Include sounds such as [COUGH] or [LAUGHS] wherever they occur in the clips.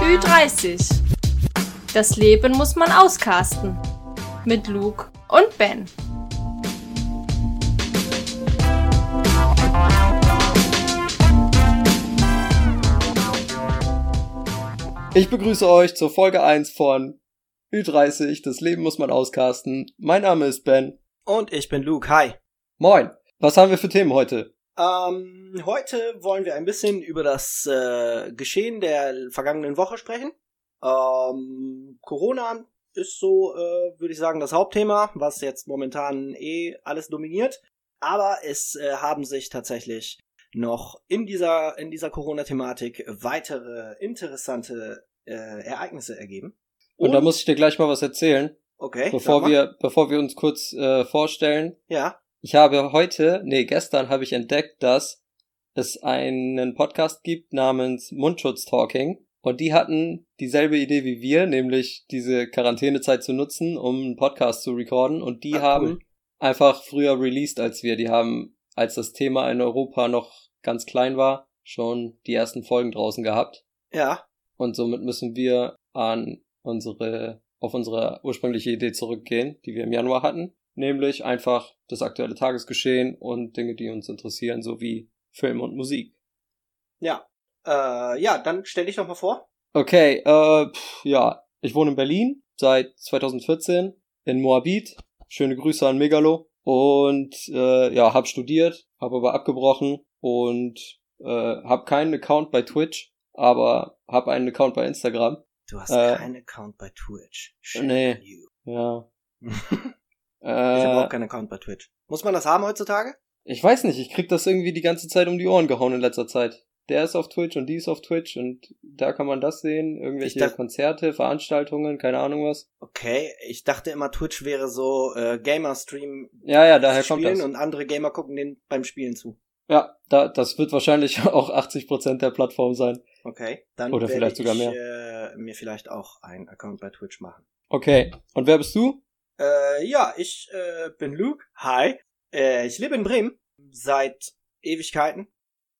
Ü30. Das Leben muss man auskasten. Mit Luke und Ben. Ich begrüße euch zur Folge 1 von Ü30. Das Leben muss man auskasten. Mein Name ist Ben. Und ich bin Luke. Hi. Moin. Was haben wir für Themen heute? Ähm, heute wollen wir ein bisschen über das äh, Geschehen der vergangenen Woche sprechen. Ähm, Corona ist so, äh, würde ich sagen, das Hauptthema, was jetzt momentan eh alles dominiert. Aber es äh, haben sich tatsächlich noch in dieser, in dieser Corona-Thematik weitere interessante äh, Ereignisse ergeben. Und, Und, da muss ich dir gleich mal was erzählen. Okay. Bevor wir, bevor wir uns kurz äh, vorstellen. Ja. Ich habe heute, nee, gestern habe ich entdeckt, dass es einen Podcast gibt namens Mundschutz Talking. Und die hatten dieselbe Idee wie wir, nämlich diese Quarantänezeit zu nutzen, um einen Podcast zu recorden. Und die ah, haben cool. einfach früher released als wir. Die haben, als das Thema in Europa noch ganz klein war, schon die ersten Folgen draußen gehabt. Ja. Und somit müssen wir an unsere, auf unsere ursprüngliche Idee zurückgehen, die wir im Januar hatten. Nämlich einfach das aktuelle Tagesgeschehen und Dinge, die uns interessieren, sowie Film und Musik. Ja. Äh, ja, dann stell dich doch mal vor. Okay, äh, pff, ja. Ich wohne in Berlin seit 2014 in Moabit. Schöne Grüße an Megalo. Und äh, ja, hab studiert, habe aber abgebrochen und äh, habe keinen Account bei Twitch, aber habe einen Account bei Instagram. Du hast äh, keinen Account bei Twitch. Shame nee. You. Ja. [LAUGHS] äh, ich habe auch keinen Account bei Twitch. Muss man das haben heutzutage? Ich weiß nicht, ich krieg das irgendwie die ganze Zeit um die Ohren gehauen in letzter Zeit. Der ist auf Twitch und die ist auf Twitch und da kann man das sehen, irgendwelche dachte, Konzerte, Veranstaltungen, keine Ahnung was. Okay, ich dachte immer Twitch wäre so äh, Gamer-Stream. Ja, ja, daher kommt das. Und andere Gamer gucken den beim Spielen zu. Ja, da, das wird wahrscheinlich [LAUGHS] auch 80% der Plattform sein. Okay, dann Oder vielleicht sogar mehr. Äh, mir vielleicht auch einen Account bei Twitch machen. Okay, und wer bist du? Äh, ja, ich äh, bin Luke. Hi. Äh, ich lebe in Bremen seit Ewigkeiten.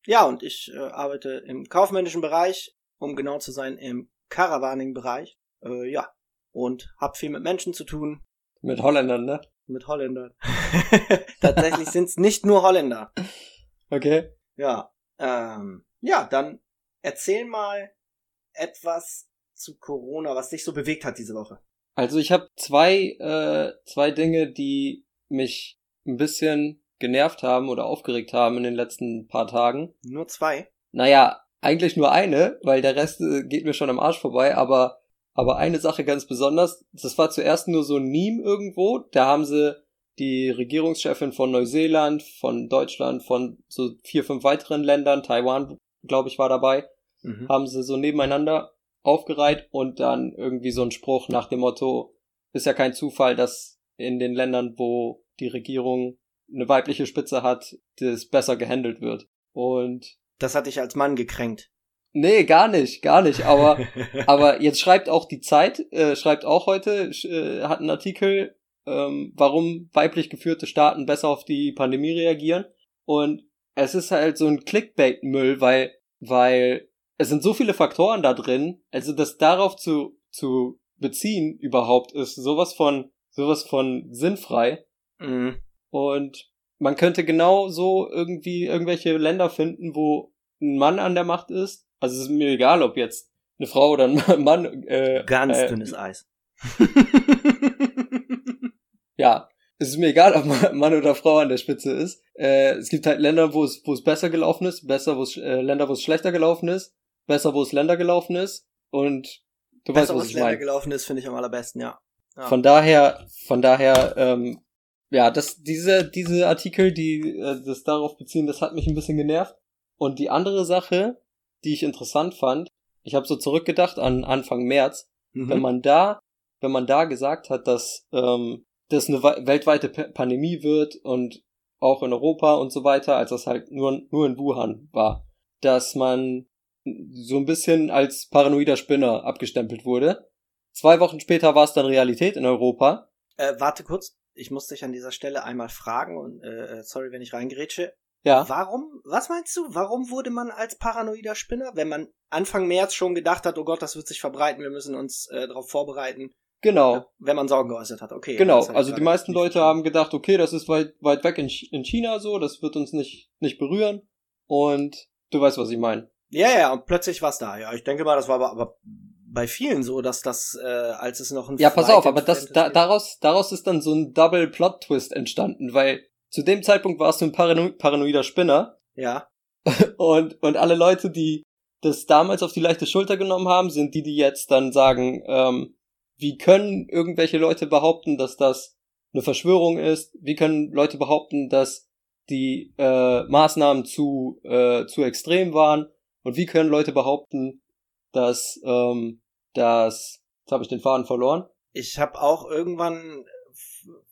Ja, und ich äh, arbeite im kaufmännischen Bereich, um genau zu sein, im Caravaning-Bereich. Äh, ja, und hab viel mit Menschen zu tun. Mit Holländern, ne? Mit Holländern. [LAUGHS] Tatsächlich sind's nicht nur Holländer. Okay. Ja. Ähm, ja, dann erzähl mal etwas zu Corona, was dich so bewegt hat diese Woche. Also ich habe zwei, äh, zwei Dinge, die mich ein bisschen genervt haben oder aufgeregt haben in den letzten paar Tagen. Nur zwei? Naja, eigentlich nur eine, weil der Rest äh, geht mir schon am Arsch vorbei, aber, aber eine Sache ganz besonders, das war zuerst nur so ein Meme irgendwo, da haben sie die Regierungschefin von Neuseeland, von Deutschland, von so vier, fünf weiteren Ländern, Taiwan, glaube ich, war dabei, mhm. haben sie so nebeneinander aufgereiht und dann irgendwie so ein Spruch nach dem Motto, ist ja kein Zufall, dass in den Ländern, wo die Regierung eine weibliche Spitze hat, das besser gehandelt wird. Und das hat dich als Mann gekränkt. Nee, gar nicht, gar nicht. Aber, [LAUGHS] aber jetzt schreibt auch die Zeit, äh, schreibt auch heute, äh, hat einen Artikel ähm, warum weiblich geführte Staaten besser auf die Pandemie reagieren. Und es ist halt so ein Clickbait-Müll, weil, weil es sind so viele Faktoren da drin, also das darauf zu, zu beziehen überhaupt ist sowas von, sowas von sinnfrei. Mhm. Und man könnte genau so irgendwie irgendwelche Länder finden, wo ein Mann an der Macht ist. Also es ist mir egal, ob jetzt eine Frau oder ein [LAUGHS] Mann. Äh, Ganz äh, dünnes Eis. [LAUGHS] ja, es ist mir egal, ob Mann oder Frau an der Spitze ist. Äh, es gibt halt Länder, wo es, wo es besser gelaufen ist, besser, wo es, äh, Länder, wo es schlechter gelaufen ist, besser, wo es Länder gelaufen ist. Und du besser, weißt, was ich meine. Länder gelaufen ist, finde ich am allerbesten, ja. ja. Von daher, von daher, ähm, ja, das, diese, diese Artikel, die äh, das darauf beziehen, das hat mich ein bisschen genervt. Und die andere Sache, die ich interessant fand, ich habe so zurückgedacht an Anfang März, mhm. wenn man da, wenn man da gesagt hat, dass ähm, das eine weltweite Pandemie wird und auch in Europa und so weiter, als das halt nur, nur in Wuhan war, dass man so ein bisschen als paranoider Spinner abgestempelt wurde. Zwei Wochen später war es dann Realität in Europa Äh, warte kurz, ich muss dich an dieser Stelle einmal fragen und äh, sorry, wenn ich reingerätsche. Ja. Warum, was meinst du, warum wurde man als paranoider Spinner, wenn man Anfang März schon gedacht hat, oh Gott, das wird sich verbreiten, wir müssen uns äh, darauf vorbereiten, Genau. wenn man Sorgen geäußert hat, okay. Genau, also die meisten Leute haben gedacht, okay, das ist weit, weit weg in, in China so, das wird uns nicht, nicht berühren. Und du weißt, was ich meine. Ja, ja, und plötzlich war's da. Ja, ich denke mal, das war aber, aber bei vielen so, dass das, äh, als es noch ein Ja, pass Flight auf, aber das, da, daraus, daraus ist dann so ein Double Plot Twist entstanden, weil zu dem Zeitpunkt warst du ein Parano paranoider Spinner Ja, [LAUGHS] und, und alle Leute, die das damals auf die leichte Schulter genommen haben, sind die, die jetzt dann sagen, ähm, wie können irgendwelche Leute behaupten, dass das eine Verschwörung ist? Wie können Leute behaupten, dass die äh, Maßnahmen zu, äh, zu extrem waren? Und wie können Leute behaupten, dass, ähm, dass, jetzt habe ich den Faden verloren. ich habe auch irgendwann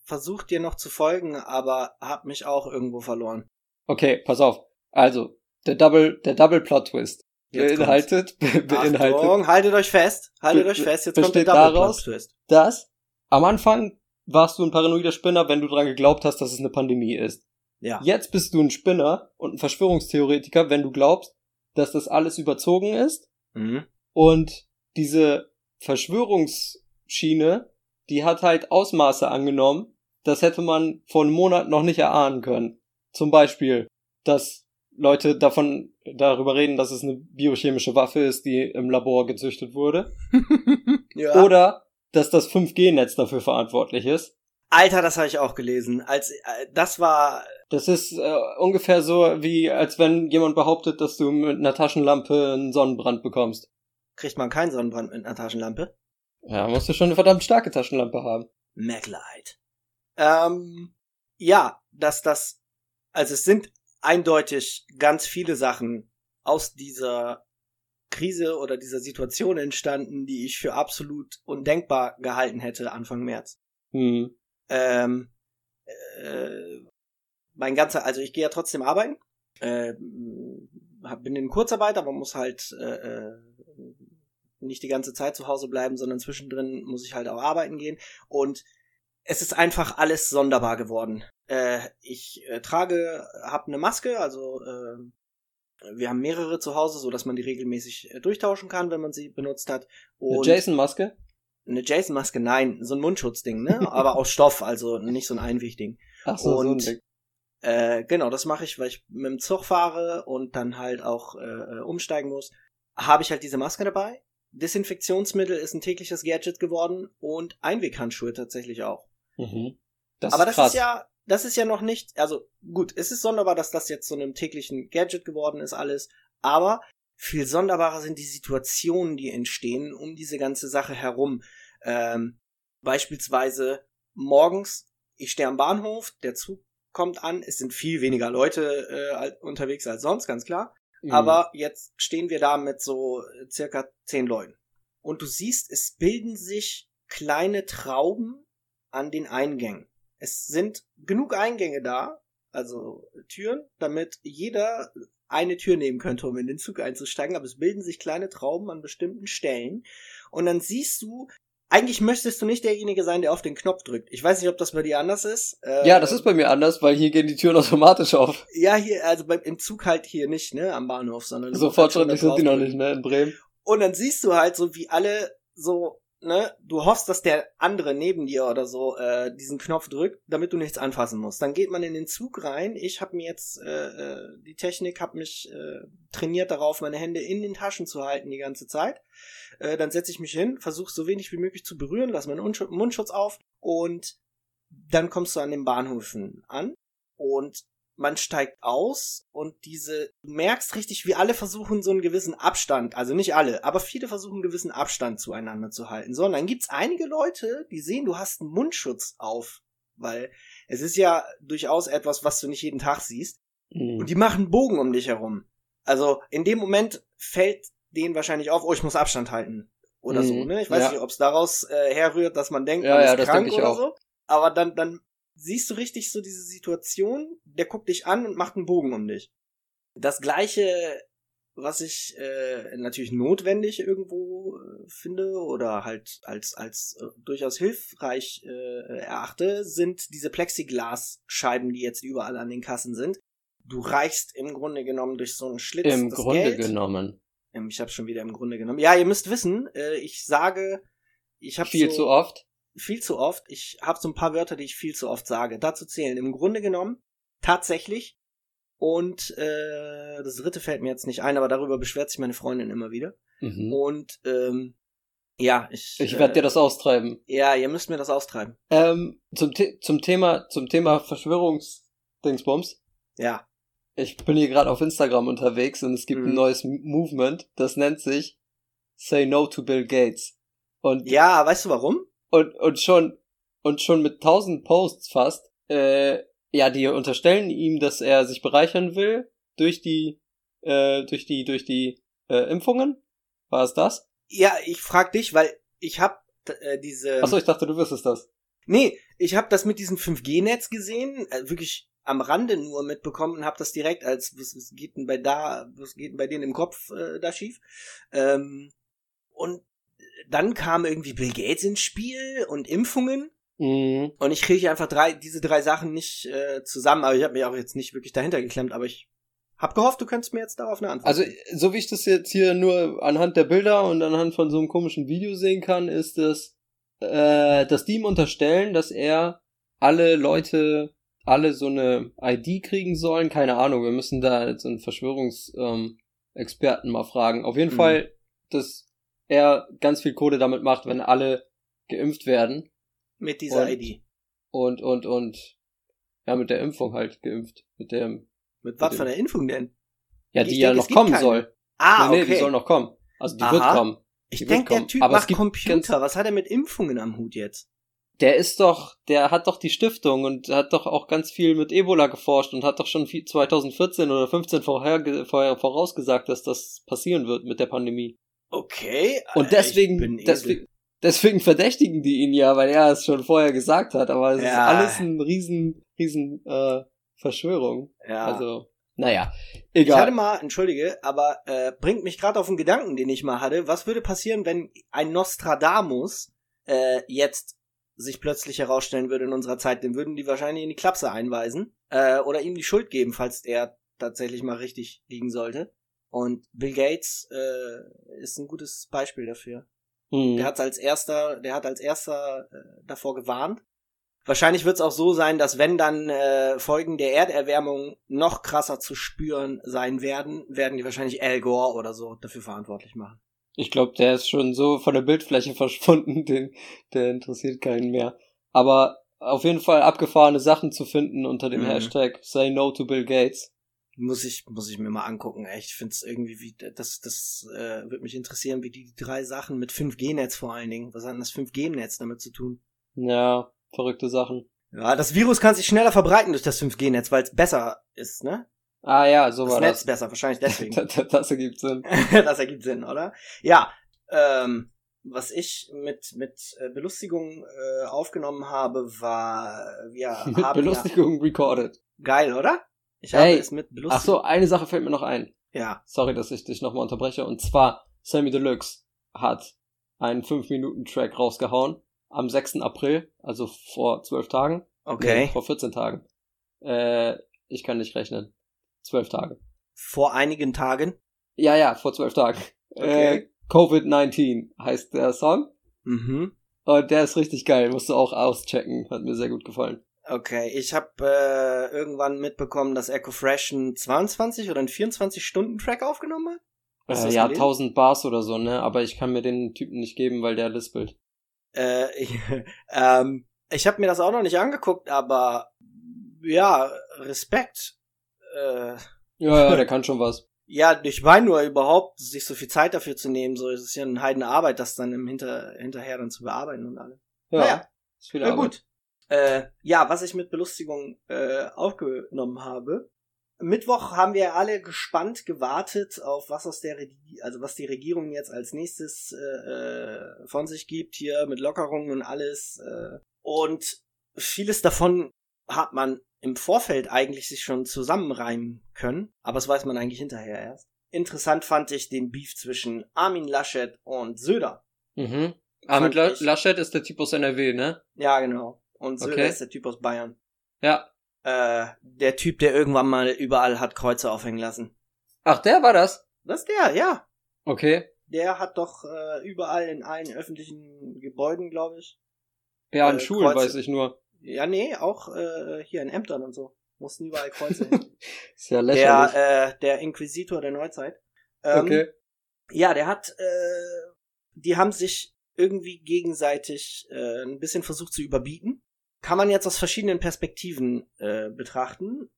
versucht, dir noch zu folgen, aber hab mich auch irgendwo verloren. Okay, pass auf. Also, der Double, der Double Plot Twist Jetzt beinhaltet, be beinhaltet, Achtung, haltet euch fest, haltet euch fest, jetzt kommt der Double daraus- Plot Twist. dass am Anfang warst du ein paranoider Spinner, wenn du dran geglaubt hast, dass es eine Pandemie ist. Ja. Jetzt bist du ein Spinner und ein Verschwörungstheoretiker, wenn du glaubst, dass das alles überzogen ist Mhm. und diese Verschwörungsschiene, die hat halt Ausmaße angenommen, das hätte man vor einem Monat noch nicht erahnen können. Zum Beispiel, dass Leute davon darüber reden, dass es eine biochemische Waffe ist, die im Labor gezüchtet wurde. [LAUGHS] ja. Oder dass das 5G-Netz dafür verantwortlich ist. Alter, das habe ich auch gelesen. Als äh, das war Das ist äh, ungefähr so, wie als wenn jemand behauptet, dass du mit einer Taschenlampe einen Sonnenbrand bekommst. kriegt man keinen Sonnenbrand mit einer Taschenlampe. Ja, musst du schon eine verdammt starke Taschenlampe haben. Maglite. Ähm, ja, dass das, also es sind eindeutig ganz viele Sachen aus dieser Krise oder dieser Situation entstanden, die ich für absolut undenkbar gehalten hätte Anfang März. Hm. Ähm, äh, mein ganzer, also ich gehe ja trotzdem arbeiten, äh, hab- bin in Kurzarbeit, aber muss halt äh, äh, nicht die ganze Zeit zu Hause bleiben, sondern zwischendrin muss ich halt auch arbeiten gehen und es ist einfach alles sonderbar geworden. Äh, ich äh, trage, habe eine Maske, also äh, wir haben mehrere zu Hause, so dass man die regelmäßig äh, durchtauschen kann, wenn man sie benutzt hat. Eine Und Jason-Maske? Eine Jason-Maske, nein, so ein Mundschutzding, ne? Aber [LAUGHS] aus Stoff, also nicht so ein Einwichtig. Ach so, Und- so ein Ding. Äh, genau, das mache ich, weil ich mit dem Zug fahre und dann halt auch äh, umsteigen muss. Habe ich halt diese Maske dabei. Desinfektionsmittel ist ein tägliches Gadget geworden und Einweghandschuhe tatsächlich auch. Mhm. Das Aber das krass. ist ja, das ist ja noch nicht, also gut, es ist sonderbar, dass das jetzt so einem täglichen Gadget geworden ist alles, aber viel sonderbarer sind die Situationen, die entstehen um diese ganze Sache herum. Ähm, beispielsweise morgens, ich stehe am Bahnhof, der Zug kommt an, es sind viel weniger Leute äh, unterwegs als sonst, ganz klar. Mhm. Aber jetzt stehen wir da mit so äh, circa zehn Leuten. Und du siehst, es bilden sich kleine Trauben an den Eingängen. Es sind genug Eingänge da, also Türen, damit jeder eine Tür nehmen könnte, um in den Zug einzusteigen, aber es bilden sich kleine Trauben an bestimmten Stellen. Und dann siehst du, eigentlich möchtest du nicht derjenige sein, der auf den Knopf drückt. Ich weiß nicht, ob das bei dir anders ist. Äh, ja, das ist bei mir anders, weil hier gehen die Türen automatisch auf. Ja, hier, also beim, im Zug halt hier nicht, ne, am Bahnhof, sondern. So halt fortschrittlich sind die noch nicht, ne, in Bremen. Und dann siehst du halt so, wie alle so, ne, du hoffst, dass der andere neben dir oder so äh, diesen Knopf drückt, damit du nichts anfassen musst. Dann geht man in den Zug rein. Ich habe mir jetzt äh, äh, die Technik, habe mich äh, trainiert darauf, meine Hände in den Taschen zu halten die ganze Zeit. Äh, dann setze ich mich hin, versuche so wenig wie möglich zu berühren, lass meinen Unschutz- Mundschutz auf und dann kommst du an den Bahnhöfen an und man steigt aus und diese, du merkst richtig, wie alle versuchen, so einen gewissen Abstand, also nicht alle, aber viele versuchen, einen gewissen Abstand zueinander zu halten. So, und dann gibt's einige Leute, die sehen, du hast einen Mundschutz auf, weil es ist ja durchaus etwas, was du nicht jeden Tag siehst. Mhm. Und die machen Bogen um dich herum. Also in dem Moment fällt denen wahrscheinlich auf, oh, ich muss Abstand halten. Oder Mhm, so, ne? Ich weiß ja. nicht, ob es daraus äh, herrührt, dass man denkt, Ja, man ja, ist das krank oder auch. so. Aber dann, dann siehst du richtig so diese Situation, der guckt dich an und macht einen Bogen um dich. Das gleiche was ich äh, natürlich notwendig irgendwo äh, finde oder halt als als äh, durchaus hilfreich äh, erachte, sind diese Plexiglasscheiben, die jetzt überall an den Kassen sind. Du reichst im Grunde genommen durch so einen Schlitz Im Grunde Geld. genommen. Ähm, Ich habe schon wieder im Grunde genommen. Ja, ihr müsst wissen, äh, ich sage, ich habe Viel so, zu oft. Viel zu oft. Ich habe so ein paar Wörter, die ich viel zu oft sage. Dazu zählen im Grunde genommen tatsächlich. Und äh, das dritte fällt mir jetzt nicht ein, aber darüber beschwert sich meine Freundin immer wieder. Mhm. Und ähm, ja, ich. Ich werde dir äh, das austreiben. Ja, ihr müsst mir das austreiben. Ähm, zum, The zum Thema, zum Thema Verschwörungsdingsbums. Ja. Ich bin hier gerade auf Instagram unterwegs und es gibt Mhm. ein neues Movement, das nennt sich Say No to Bill Gates. Und, Ja, weißt du warum? Und, und schon, und schon mit tausend Posts fast, äh, ja, die unterstellen ihm, dass er sich bereichern will durch die, äh, durch die, durch die, äh, Impfungen. War es das? Ja, ich frag dich, weil ich hab äh, diese. Achso, ich dachte, du wüsstest das. Nee, ich habe das mit diesem 5G-Netz gesehen, äh, wirklich am Rande nur mitbekommen und habe das direkt als was, was geht denn bei da, was geht denn bei denen im Kopf äh, da schief? Ähm, und dann kam irgendwie Bill Gates ins Spiel und Impfungen Mhm. und ich kriege einfach drei diese drei Sachen nicht äh, zusammen, aber ich habe mich auch jetzt nicht wirklich dahinter geklemmt, aber ich hab gehofft, du könntest mir jetzt darauf eine Antwort. Also, geben. so wie ich das jetzt hier nur anhand der Bilder und anhand von so einem komischen Video sehen kann, ist es, äh, dass die ihm unterstellen, dass er alle Leute, alle so eine ID kriegen sollen. Keine Ahnung, wir müssen da jetzt einen Verschwörungsexperten ähm, mal fragen. Auf jeden Mhm. Fall, dass er ganz viel Kohle damit macht, wenn alle geimpft werden mit dieser und- ID. und, und, und, ja, mit der Impfung halt geimpft. Mit dem, Mit was für einer Impfung denn? ja, Ich die denke, ja noch kommen keine. soll. Ah, nee, nee, okay. die soll noch kommen. Also die Aha. wird kommen. ich die wird denke, der. Typ Aber macht Computer. Was hat er mit Impfungen am Hut jetzt? Der ist doch, der hat doch die Stiftung und hat doch auch ganz viel mit Ebola geforscht und hat doch schon viel- 2014 oder 15 vorher, vorher vorausgesagt, dass das passieren wird mit der Pandemie. Okay. Und deswegen, deswegen, deswegen verdächtigen die ihn ja, weil er es schon vorher gesagt hat, aber es ist Ja. alles ein riesen, riesen äh, Verschwörung. Ja. Also, naja, ich hatte egal. mal, entschuldige, aber äh, bringt mich gerade auf einen Gedanken, den ich mal hatte. Was würde passieren, wenn ein Nostradamus äh, jetzt sich plötzlich herausstellen würde in unserer Zeit? Den würden die wahrscheinlich in die Klapse einweisen äh, oder ihm die Schuld geben, falls er tatsächlich mal richtig liegen sollte. Und Bill Gates äh, ist ein gutes Beispiel dafür. Hm. Der hat als erster, der hat als erster äh, davor gewarnt. Wahrscheinlich wird es auch so sein, dass wenn dann äh, Folgen der Erderwärmung noch krasser zu spüren sein werden, werden die wahrscheinlich Al Gore oder so dafür verantwortlich machen. Ich glaube, der ist schon so von der Bildfläche [LAUGHS] verschwunden, den, der interessiert keinen mehr. Aber auf jeden Fall abgefahrene Sachen zu finden unter dem Mhm. Hashtag Say No to Bill Gates. Muss ich, muss ich mir mal angucken. Echt, ich finde es irgendwie wie, das, das äh, würde mich interessieren, wie die drei Sachen mit 5G-Netz vor allen Dingen. Was hat denn das 5G-Netz damit zu tun? Ja, verrückte Sachen. Ja, das Virus kann sich schneller verbreiten durch das 5G-Netz, weil es besser ist, ne? Ah ja, so Das war Netz das. besser, wahrscheinlich deswegen. [LAUGHS] Das, ergibt Sinn. [LAUGHS] das ergibt Sinn, oder? Ja, ähm, was ich mit mit äh, Belustigung äh, aufgenommen habe, war [LAUGHS] wir Mit haben Belustigung recorded. ja, geil, oder? Ich habe Ey, es mit Belustigung. Ach so, eine Sache fällt mir noch ein. Ja. Sorry, dass ich dich nochmal unterbreche. Und zwar, Sammy Deluxe hat einen 5-Minuten-Track rausgehauen am 6. April, also vor 12 Tagen. Okay. Nee, vor 14 Tagen. Äh, ich kann nicht rechnen. 12 Tage. Vor einigen Tagen. Ja, ja, vor 12 Tagen. Okay. Äh, Covid-19 heißt der Song. Mhm. Und der ist richtig geil, musst du auch auschecken. Hat mir sehr gut gefallen. Okay, ich habe äh, irgendwann mitbekommen, dass Echo Fresh einen 22 oder einen 24 Stunden Track aufgenommen hat. Äh, ja, gelesen? 1000 Bars oder so, ne? Aber ich kann mir den Typen nicht geben, weil der lispelt. Äh, ich [LAUGHS] ähm, ich habe mir das auch noch nicht angeguckt, aber ja, Respekt. Äh, Ja, ja, der [LAUGHS] kann schon was. Ja, ich meine nur überhaupt, sich so viel Zeit dafür zu nehmen, so es ist ja eine heidene Arbeit, das dann im Hinter, hinterher dann zu bearbeiten und alles. Ja, Naja, ist viel na Arbeit. gut. Äh, ja, was ich mit Belustigung äh, aufgenommen habe. Mittwoch haben wir alle gespannt gewartet auf was aus der Regi also was die Regierung jetzt als nächstes äh, äh, von sich gibt hier mit Lockerungen und alles äh, und vieles davon hat man im Vorfeld eigentlich sich schon zusammenreimen können, aber das weiß man eigentlich hinterher erst. interessant fand ich den Beef zwischen Armin Laschet und Söder. Mhm. Armin La Laschet ist der Typ aus NRW, ne? Ja, genau. Und Söder Okay. ist der Typ aus Bayern. Ja. Äh, der Typ, der irgendwann mal überall hat Kreuze aufhängen lassen. Ach, der war das? Das ist der, ja. Okay. Der hat doch äh, überall in allen öffentlichen Gebäuden, glaube ich. Ja, an Äh, Schulen Kreuze. weiß ich nur. Ja, nee, auch äh, hier in Ämtern und so. Mussten überall Kreuze hin. [LAUGHS] Ist ja lächerlich. der, äh, der Inquisitor der Neuzeit. Ähm, okay. Ja, der hat, äh, die haben sich irgendwie gegenseitig äh, ein bisschen versucht zu überbieten. Kann man jetzt aus verschiedenen Perspektiven äh, betrachten.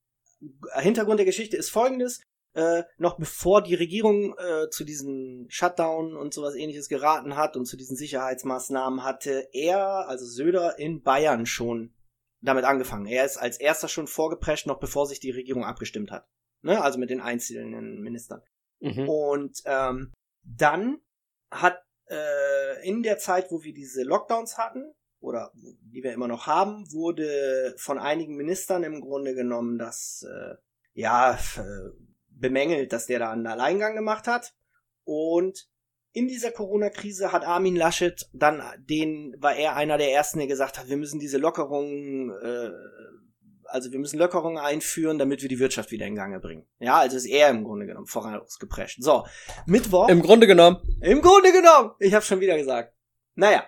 Hintergrund der Geschichte ist folgendes. Äh, noch bevor die Regierung äh, zu diesen Shutdown und sowas ähnliches geraten hat und zu diesen Sicherheitsmaßnahmen hatte er, also Söder, in Bayern schon damit angefangen. Er ist als erster schon vorgeprescht, noch bevor sich die Regierung abgestimmt hat. Ne? Also mit den einzelnen Ministern. Mhm. Und ähm, dann hat äh, in der Zeit, wo wir diese Lockdowns hatten, oder die wir immer noch haben, wurde von einigen Ministern im Grunde genommen das, äh, ja, äh, bemängelt, dass der da einen Alleingang gemacht hat. Und in dieser Corona-Krise hat Armin Laschet dann, den war er einer der ersten, der gesagt hat, wir müssen diese Lockerungen, äh, also wir müssen Lockerungen einführen, damit wir die Wirtschaft wieder in Gange bringen. Ja, also ist er im Grunde genommen vorausgeprescht. So, Mittwoch. Im Grunde genommen. Im Grunde genommen. Ich hab's schon wieder gesagt. Naja,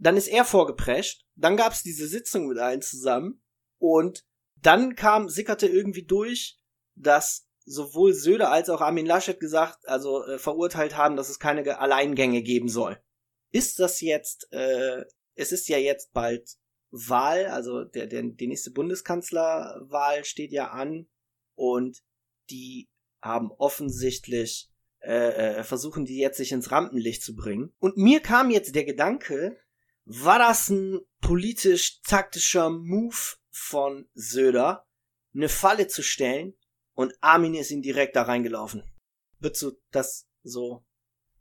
dann ist er vorgeprescht. Dann gab's diese Sitzung mit allen zusammen. Und dann kam, sickerte irgendwie durch, dass sowohl Söder als auch Armin Laschet gesagt, also äh, verurteilt haben, dass es keine Ge- Alleingänge geben soll. Ist das jetzt, äh, es ist ja jetzt bald Wahl, also der, der, die nächste Bundeskanzlerwahl steht ja an und die haben offensichtlich äh, äh, versuchen die jetzt sich ins Rampenlicht zu bringen. Und mir kam jetzt der Gedanke, war das ein politisch taktischer Move von Söder, eine Falle zu stellen und Armin ist ihn direkt da reingelaufen. Würdest du das so,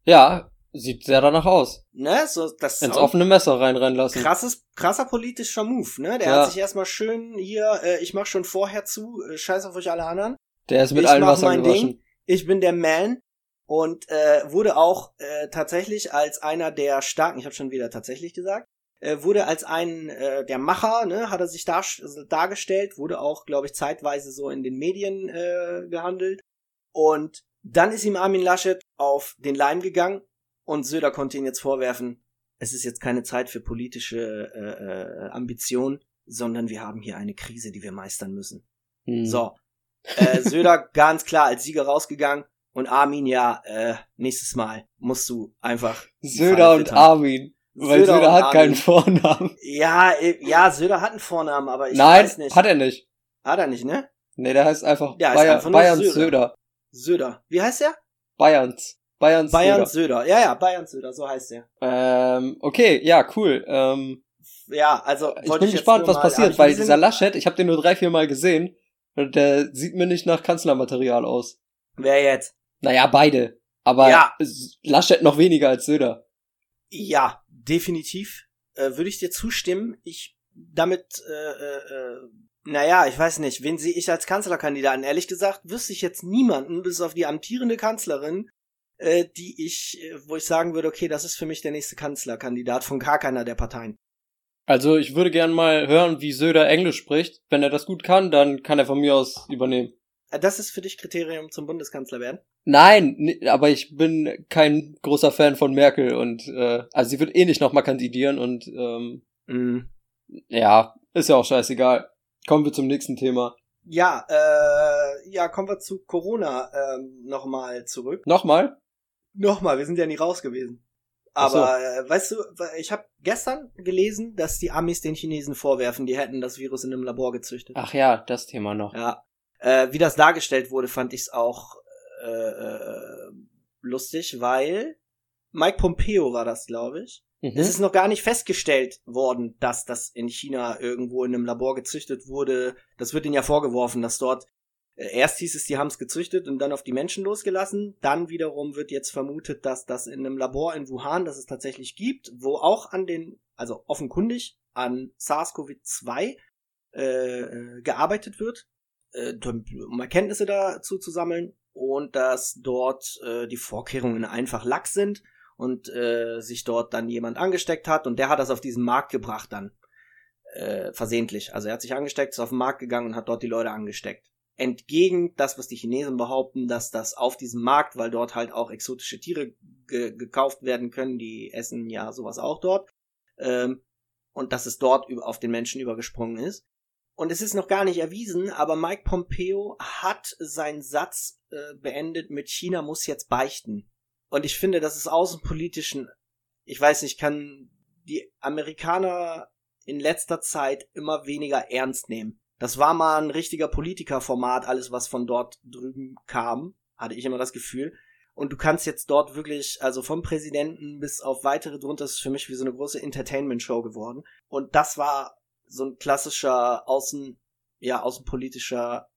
Ja, sieht sehr danach aus. ne, so, das Ins offene Messer reinrennen lassen. krasses, krasser politischer Move, ne? Der Ja. hat sich erstmal schön hier, äh, ich mach schon vorher zu, äh, scheiß auf euch alle anderen. Der ist mit Ich allen mach Wasser mein gewaschen. Ding. ich bin der Man und äh, wurde auch äh, tatsächlich als einer der starken, ich habe schon wieder tatsächlich gesagt, äh, wurde als ein äh, der Macher, ne, hat er sich dar dargestellt, wurde auch, glaube ich, zeitweise so in den Medien äh, gehandelt und dann ist ihm Armin Laschet auf den Leim gegangen und Söder konnte ihn jetzt vorwerfen, es ist jetzt keine Zeit für politische äh, äh, Ambition, sondern wir haben hier eine Krise, die wir meistern müssen. Hm. So. Äh, Söder [LAUGHS] ganz klar als Sieger rausgegangen und Armin ja, äh, nächstes Mal musst du einfach. Söder und. Armin. Weil Söder, und hat Armin. keinen Vornamen. Ja, äh, ja, Söder hat einen Vornamen, aber ich Nein, weiß nicht. hat er nicht. Hat er nicht, ne? Nee, der heißt einfach, Der Bayer, einfach nur Bayerns Söder. Söder. Söder. Wie heißt er? Bayerns. Bayerns Bayern Söder. Söder. Ja, ja, Bayern Söder, so heißt er. Ähm, okay, ja, cool. Ähm, Ja, also ich bin jetzt gespannt, was mal- passiert, ich weil dieser Laschet, ich habe den nur drei, vier Mal gesehen, der sieht mir nicht nach Kanzlermaterial aus. Wer jetzt? Naja, beide. Aber Ja. Laschet noch weniger als Söder. Ja, definitiv. Äh, Würde ich dir zustimmen. Ich damit, äh, äh, äh, naja, ich weiß nicht, wen sehe ich als Kanzlerkandidaten? Ehrlich gesagt, wüsste ich jetzt niemanden, bis auf die amtierende Kanzlerin, äh, die ich, äh, wo ich sagen würde, okay, das ist für mich der nächste Kanzlerkandidat von gar keiner der Parteien. Also ich würde gern mal hören, wie Söder Englisch spricht. Wenn er das gut kann, dann kann er von mir aus übernehmen. Das ist für dich Kriterium zum Bundeskanzler werden? Nein, aber ich bin kein großer Fan von Merkel und äh, also sie wird eh nicht nochmal kandidieren und ähm, Mhm. ja, ist ja auch scheißegal. Kommen wir zum nächsten Thema. Ja, äh, ja, kommen wir zu Corona ähm, nochmal zurück. Nochmal? Nochmal, wir sind ja nie raus gewesen. Ach so. Aber äh, weißt du, ich habe gestern gelesen, dass die Amis den Chinesen vorwerfen, die hätten das Virus in einem Labor gezüchtet. Ach ja, das Thema noch. Ja. Äh, wie das dargestellt wurde, fand ich es auch äh, äh, lustig, weil Mike Pompeo war das, glaube ich. Mhm. Es ist noch gar nicht festgestellt worden, dass das in China irgendwo in einem Labor gezüchtet wurde. Das wird ihnen ja vorgeworfen, dass dort äh, erst hieß es, die haben es gezüchtet und dann auf die Menschen losgelassen. Dann wiederum wird jetzt vermutet, dass das in einem Labor in Wuhan, das es tatsächlich gibt, wo auch an den, also offenkundig an SARS-CoV-2 äh, äh, gearbeitet wird, äh, um Erkenntnisse dazu zu sammeln. und dass dort äh, die Vorkehrungen einfach lack sind und äh, sich dort dann jemand angesteckt hat und der hat das auf diesen Markt gebracht dann äh, versehentlich. Also er hat sich angesteckt, ist auf den Markt gegangen und hat dort die Leute angesteckt. Entgegen das, was die Chinesen behaupten, dass das auf diesem Markt, weil dort halt auch exotische Tiere ge gekauft werden können, die essen ja sowas auch dort, ähm, und dass es dort auf den Menschen übergesprungen ist. Und es ist noch gar nicht erwiesen, aber Mike Pompeo hat seinen Satz äh, beendet mit China muss jetzt beichten. Und ich finde, das ist außenpolitischen, ich weiß nicht, kann die Amerikaner in letzter Zeit immer weniger ernst nehmen. Das war mal ein richtiger Politikerformat, alles was von dort drüben kam, hatte ich immer das Gefühl. Und du kannst jetzt dort wirklich, also vom Präsidenten bis auf weitere drunter, ist für mich wie so eine große Entertainment-Show geworden. Und das war so ein klassischer Außen, ja, außenpolitischer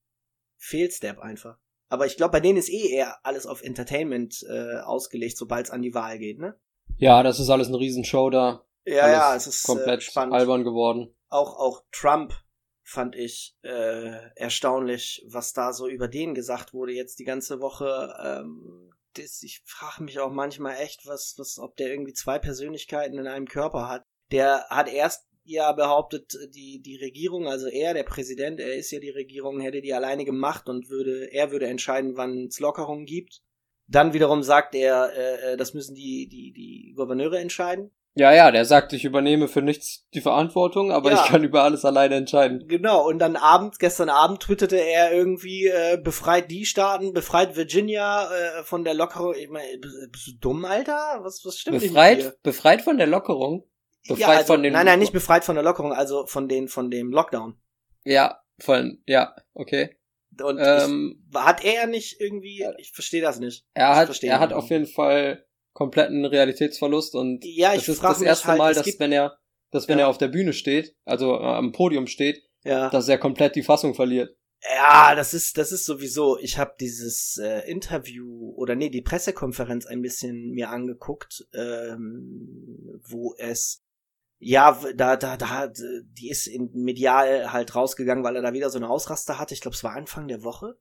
Fehlstep einfach. Aber ich glaube, bei denen ist eh eher alles auf Entertainment äh, ausgelegt, sobald es an die Wahl geht, ne? Ja, das ist alles eine Riesenshow da. Ja, alles ja, es ist komplett äh, spannend. albern geworden. Auch auch Trump fand ich äh, erstaunlich, was da so über den gesagt wurde jetzt die ganze Woche. Ähm, das, ich frage mich auch manchmal echt, was, was, ob der irgendwie zwei Persönlichkeiten in einem Körper hat. Der hat erst ja behauptet, die, die Regierung, also er, der Präsident, er ist ja die Regierung, hätte die alleine gemacht und würde, er würde entscheiden, wann es Lockerungen gibt. Dann wiederum sagt er, äh, äh, das müssen die, die, die Gouverneure entscheiden. Ja, ja, der sagt, ich übernehme für nichts die Verantwortung, aber ja. ich kann über alles alleine entscheiden. Genau, und dann abends, gestern Abend twitterte er irgendwie, äh, befreit die Staaten, befreit Virginia äh, von der Lockerung. Ich meine, bist du dumm, Alter? Was, was stimmt befreit? Befreit von der Lockerung? Befreit ja, also, von dem Nein, nein, nicht befreit von der Lockerung, also von den, von dem Lockdown. Ja, von, ja, okay. Und ähm, ich, hat er nicht irgendwie, ich verstehe das nicht. Er hat, er hat auf jeden Fall kompletten Realitätsverlust und ja, ich das ist das erste halt, Mal, dass wenn er, dass wenn ja. er auf der Bühne steht, also äh, am Podium steht, ja. dass er komplett die Fassung verliert. Ja, das ist das ist sowieso. Ich habe dieses äh, Interview oder nee die Pressekonferenz ein bisschen mir angeguckt, ähm, wo es ja da da da die ist in medial halt rausgegangen, weil er da wieder so eine Ausraster hatte. Ich glaube, es war Anfang der Woche.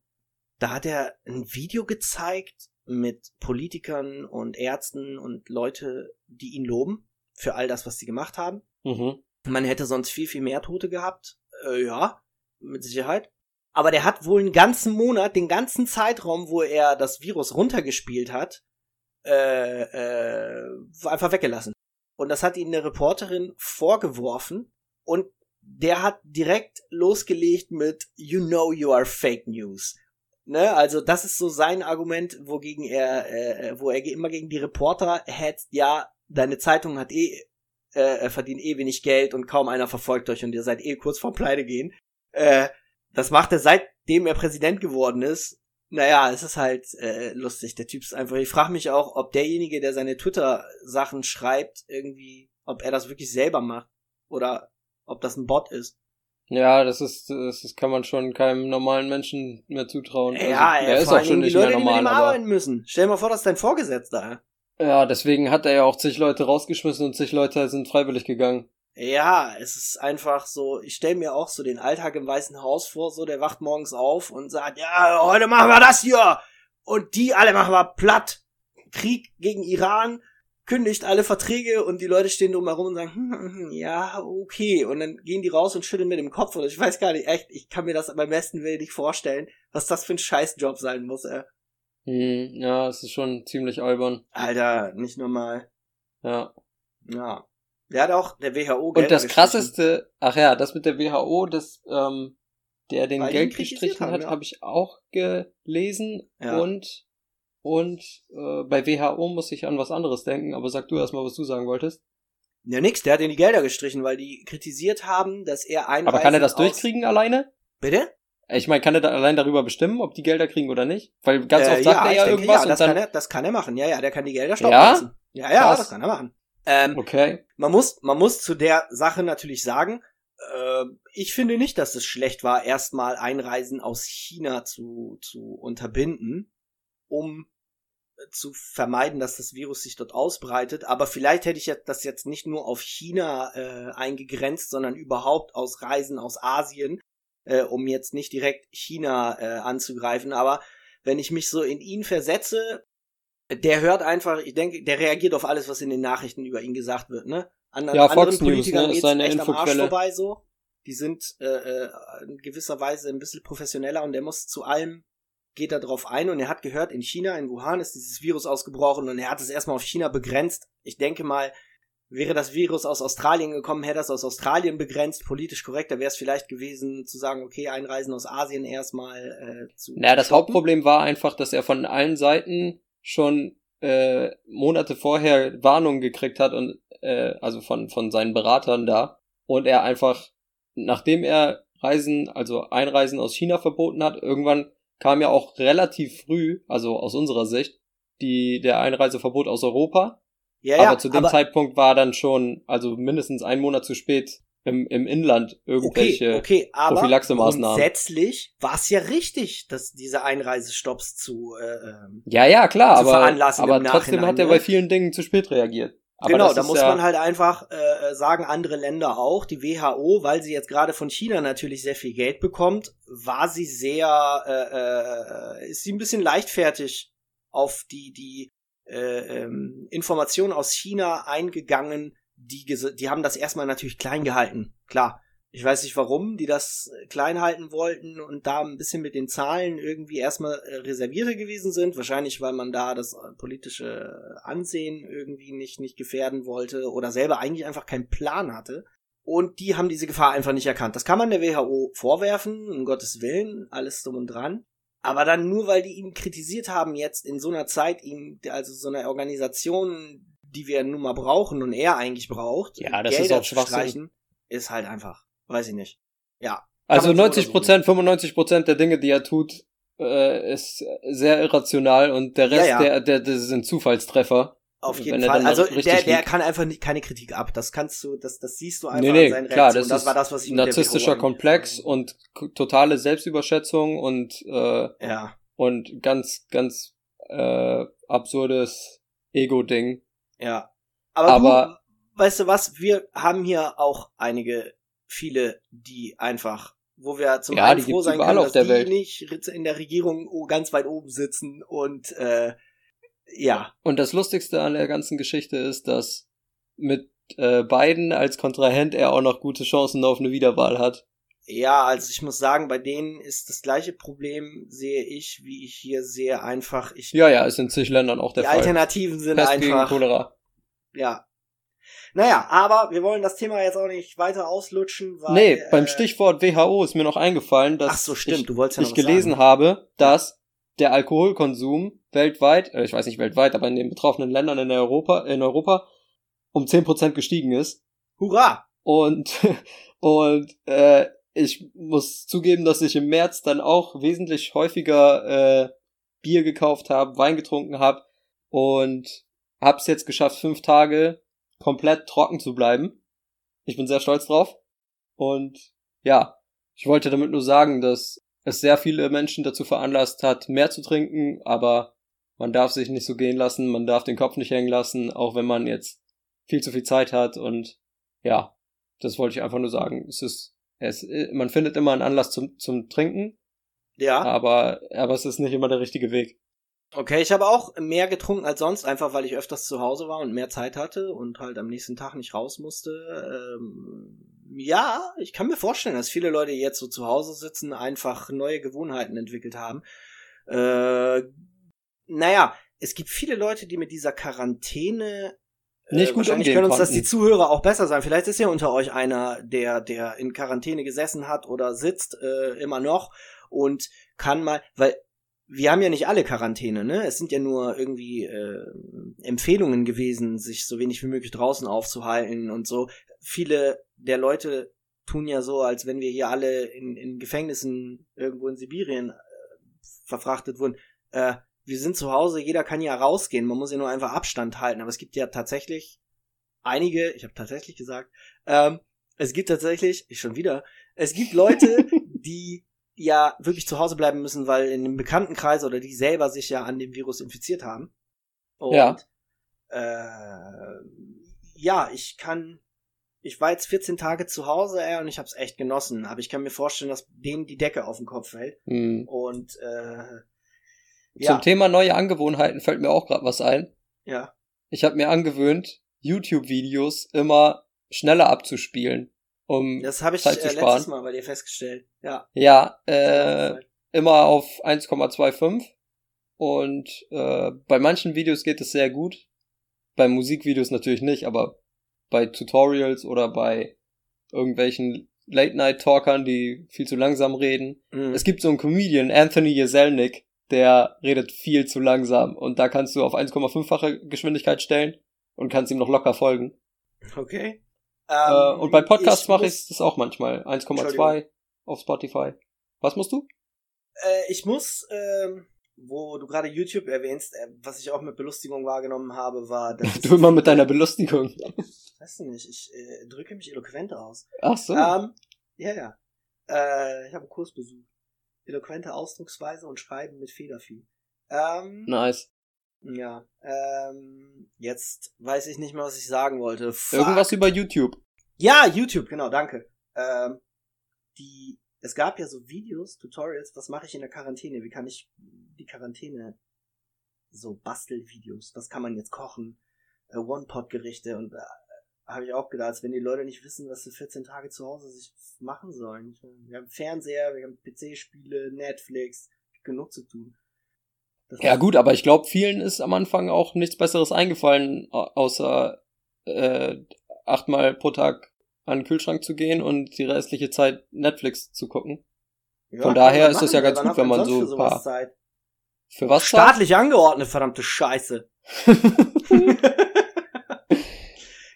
Da hat er ein Video gezeigt mit Politikern und Ärzten und Leute, die ihn loben für all das, was sie gemacht haben. Mhm. Man hätte sonst viel, viel mehr Tote gehabt. Äh, ja, mit Sicherheit. Aber der hat wohl einen ganzen Monat, den ganzen Zeitraum, wo er das Virus runtergespielt hat, äh, äh, einfach weggelassen. Und das hat ihn eine Reporterin vorgeworfen und der hat direkt losgelegt mit You know you are fake news. Ne, also das ist so sein Argument, wogegen er, äh, äh, wo er immer gegen die Reporter hetzt, ja, deine Zeitung hat eh, äh, verdient eh wenig Geld und kaum einer verfolgt euch und ihr seid eh kurz vorm Pleite gehen. Äh, das macht er seitdem er Präsident geworden ist. Naja, es ist halt äh, lustig. Der Typ ist einfach. Ich frage mich auch, ob derjenige, der seine Twitter-Sachen schreibt, irgendwie, ob er das wirklich selber macht. Oder ob das ein Bot ist. Ja, das ist, das, das kann man schon keinem normalen Menschen mehr zutrauen. Also, ja, er ist auch schon nicht Leute, mehr normal. Die mit ihm arbeiten müssen. Stell dir mal vor, das ist dein Vorgesetzter. Ja, deswegen hat er ja auch zig Leute rausgeschmissen und zig Leute sind freiwillig gegangen. Ja, es ist einfach so, ich stelle mir auch so den Alltag im Weißen Haus vor, so der wacht morgens auf und sagt, ja, heute machen wir das hier und die alle machen wir platt. Krieg gegen Iran, kündigt alle Verträge und die Leute stehen drumherum und sagen, hm, hm, hm, ja, okay. Und dann gehen die raus und schütteln mit dem Kopf. Und ich weiß gar nicht, echt, ich kann mir das beim besten Willen nicht vorstellen, was das für ein Scheißjob sein muss, ey. Hm, ja, es ist schon ziemlich albern. Alter, nicht normal. Ja. Ja. Der hat auch der WHO Geld Und das krasseste, ach ja, das mit der WHO, das, ähm, der den Weil Geld gestrichen hat, ja. habe ich auch gelesen ja. und und äh, bei WHO muss ich an was anderes denken, aber sag du erstmal, was du sagen wolltest. Ja, nix, der hat ihn die Gelder gestrichen, weil die kritisiert haben, dass er ein. Aber kann er das durchkriegen alleine? Bitte? Ich meine, kann er da allein darüber bestimmen, ob die Gelder kriegen oder nicht? Weil ganz äh, oft sagt ja, er ja denke, irgendwas ja, das und dann... Kann er, das kann er machen. Ja, ja, der kann die Gelder stoppen ja? lassen. Ja, ja, Krass. das kann er machen. Ähm, okay. Man muss, man muss zu der Sache natürlich sagen, äh, ich finde nicht, dass es schlecht war, erstmal Einreisen aus China zu, zu unterbinden, um zu vermeiden, dass das Virus sich dort ausbreitet. Aber vielleicht hätte ich das jetzt nicht nur auf China äh, eingegrenzt, sondern überhaupt aus Reisen aus Asien, äh, um jetzt nicht direkt China äh, anzugreifen. Aber wenn ich mich so in ihn versetze, der hört einfach, ich denke, der reagiert auf alles, was in den Nachrichten über ihn gesagt wird, ne? Andern, ja, Fox anderen News, ne, ist seine echt Infoquelle. am Arsch vorbei so. Die sind äh, äh, in gewisser Weise ein bisschen professioneller und der muss zu allem geht da drauf ein und er hat gehört, in China, in Wuhan ist dieses Virus ausgebrochen und er hat es erstmal auf China begrenzt. Ich denke mal, wäre das Virus aus Australien gekommen, hätte es aus Australien begrenzt, politisch korrekt, da wäre es vielleicht gewesen zu sagen, okay, Einreisen aus Asien erstmal äh, zu. Naja, das. Hauptproblem war einfach, dass er von allen Seiten schon äh, Monate vorher Warnungen gekriegt hat und äh, also von von seinen Beratern da und er einfach nachdem er Reisen also Einreisen aus China verboten hat irgendwann kam ja auch relativ früh also aus unserer Sicht die der Einreiseverbot aus Europa. Ja, aber ja, zu dem aber Zeitpunkt war dann schon also mindestens ein Monat zu spät im, im Inland irgendwelche okay, okay, aber Prophylaxemaßnahmen. Grundsätzlich war es ja richtig, dass diese Einreisestopps zu äh, ähm, ja ja klar, aber aber trotzdem hat er bei ne? vielen Dingen zu spät reagiert. Aber genau, da muss ja man halt einfach äh, sagen, andere Länder auch. Die WHO, weil sie jetzt gerade von China natürlich sehr viel Geld bekommt, war sie sehr, äh, äh, ist sie ein bisschen leichtfertig auf die die äh, ähm, Informationen aus China eingegangen, die, die haben das erstmal natürlich klein gehalten. Klar. Ich weiß nicht warum, die das klein halten wollten und da ein bisschen mit den Zahlen irgendwie erstmal äh, reservierter gewesen sind. Wahrscheinlich, weil man da das äh, politische Ansehen irgendwie nicht, nicht gefährden wollte oder selber eigentlich einfach keinen Plan hatte. Und die haben diese Gefahr einfach nicht erkannt. Das kann man der WHO vorwerfen, um Gottes Willen, alles drum und dran. Aber dann nur, weil die ihn kritisiert haben, jetzt in so einer Zeit, ihm, also so einer Organisation, die wir nun mal brauchen und er eigentlich braucht, ja, das Gelder ist auch streichen, ist halt einfach, weiß ich nicht. Ja. Also 90 Prozent, 95 Prozent der Dinge, die er tut, äh, ist sehr irrational und der Rest, ja, ja. Der, der, das sind Zufallstreffer. Auf jeden Fall. Also der, der kann einfach nicht, keine Kritik ab. Das kannst du, das, das siehst du einfach nee, nee, in seinen klar, das, das war das, was ich narzisstischer Komplex und totale Selbstüberschätzung und äh, ja. und ganz, ganz äh, absurdes Ego-Ding. Ja. Aber, Aber du, weißt du was, wir haben hier auch einige, viele, die einfach, wo wir zum ja, einen froh sein können, dass die Welt. nicht in der Regierung ganz weit oben sitzen und äh, ja. Und das Lustigste an der ganzen Geschichte ist, dass mit äh, Biden als Kontrahent er auch noch gute Chancen auf eine Wiederwahl hat. Ja, also ich muss sagen, bei denen ist das gleiche Problem, sehe ich, wie ich hier sehe, einfach. Ich, ja, ja, ist in zig Ländern auch der die Fall. Die Alternativen sind Pest einfach. Cholera. Ja. Naja, aber wir wollen das Thema jetzt auch nicht weiter auslutschen, weil. Nee, äh, beim Stichwort WHO ist mir noch eingefallen, dass ach so, stimmt, ich, du wolltest ja ich gelesen sagen. habe, dass der Alkoholkonsum weltweit, äh, ich weiß nicht weltweit, aber in den betroffenen Ländern in Europa, in Europa um zehn Prozent gestiegen ist. Hurra! Und, [LAUGHS] und äh, ich muss zugeben, dass ich im März dann auch wesentlich häufiger äh, Bier gekauft habe, Wein getrunken habe und hab's jetzt geschafft, fünf Tage komplett trocken zu bleiben. Ich bin sehr stolz drauf. Und ja, ich wollte damit nur sagen, dass es sehr viele Menschen dazu veranlasst hat, mehr zu trinken, aber man darf sich nicht so gehen lassen, man darf den Kopf nicht hängen lassen, auch wenn man jetzt viel zu viel Zeit hat und ja, das wollte ich einfach nur sagen. Es ist es, äh, man findet immer einen Anlass zum, zum Trinken. Ja. Aber, aber es ist nicht immer der richtige Weg. Okay, ich habe auch mehr getrunken als sonst, einfach weil ich öfters zu Hause war und mehr Zeit hatte und halt am nächsten Tag nicht raus musste. Ähm, ja, ich kann mir vorstellen, dass viele Leute jetzt so zu Hause sitzen, einfach neue Gewohnheiten entwickelt haben. Äh, naja, es gibt viele Leute, die mit dieser Quarantäne nicht äh, gut umgehen können uns konnten. das die Zuhörer auch besser sein. Vielleicht ist ja unter euch einer, der, der in Quarantäne gesessen hat oder sitzt äh, immer noch und kann mal, weil wir haben ja nicht alle Quarantäne, ne? Es sind ja nur irgendwie äh, Empfehlungen gewesen, sich so wenig wie möglich draußen aufzuhalten und so. Viele der Leute tun ja so, als wenn wir hier alle in, in Gefängnissen irgendwo in Sibirien äh, verfrachtet wurden. Äh, wir sind zu Hause, jeder kann ja rausgehen, man muss ja nur einfach Abstand halten. Aber es gibt ja tatsächlich einige, ich habe tatsächlich gesagt, ähm, es gibt tatsächlich, ich schon wieder, es gibt Leute, [LAUGHS] die ja wirklich zu Hause bleiben müssen, weil in dem Bekanntenkreis oder die selber sich ja an dem Virus infiziert haben. Und ja, äh, ja ich kann, ich war jetzt 14 Tage zu Hause ey, und ich habe es echt genossen, aber ich kann mir vorstellen, dass denen die Decke auf den Kopf fällt. Mhm. Und äh, Ja. Zum Thema neue Angewohnheiten fällt mir auch gerade was ein. Ja. Ich habe mir angewöhnt, YouTube-Videos immer schneller abzuspielen, um Das habe ich Zeit äh, zu letztes sparen. Mal bei dir festgestellt. Ja. Ja, äh, immer auf 1,25 und äh, bei manchen Videos geht es sehr gut. Bei Musikvideos natürlich nicht, aber bei Tutorials oder bei irgendwelchen Late-Night-Talkern, die viel zu langsam reden. Mhm. Es gibt so einen Comedian, Anthony Jeselnik, der redet viel zu langsam und da kannst du auf 1,5-fache Geschwindigkeit stellen und kannst ihm noch locker folgen. Okay. äh, Ähm, und bei Podcasts mache ich das auch manchmal. 1,2 auf Spotify. Was musst du? Äh, ich muss, ähm, wo du gerade YouTube erwähnst, äh, was ich auch mit Belustigung wahrgenommen habe, war, dass [LAUGHS] Du immer mit deiner Belustigung. Weißt du nicht, ich äh, drücke mich eloquent aus. Ach so. Ähm, ja, ja. Äh, ich habe einen Kurs besucht. Eloquente Ausdrucksweise und Schreiben mit Federvieh. Ähm, nice. ja. Ähm, jetzt weiß ich nicht mehr, was ich sagen wollte. Fuck. Irgendwas über YouTube. Ja, YouTube, genau, danke. Ähm, die, es gab ja so Videos, Tutorials, was mache ich in der Quarantäne? Wie kann ich die Quarantäne so Bastelvideos, was kann man jetzt kochen? Äh, One-Pot-Gerichte und da habe ich auch gedacht, als wenn die Leute nicht wissen, was sie 14 Tage zu Hause sich machen sollen. Meine, Wir haben Fernseher, wir haben PC-Spiele, Netflix, genug zu tun. Das Ja gut, aber ich glaube, vielen ist am Anfang auch nichts Besseres eingefallen, au- außer äh, achtmal pro Tag an den Kühlschrank zu gehen und die restliche Zeit Netflix zu gucken. Ja, von daher ist das ja ganz gut, wenn man so für ein paar- Zeit? Für was? Staatlich angeordnet, verdammte Scheiße. [LAUGHS]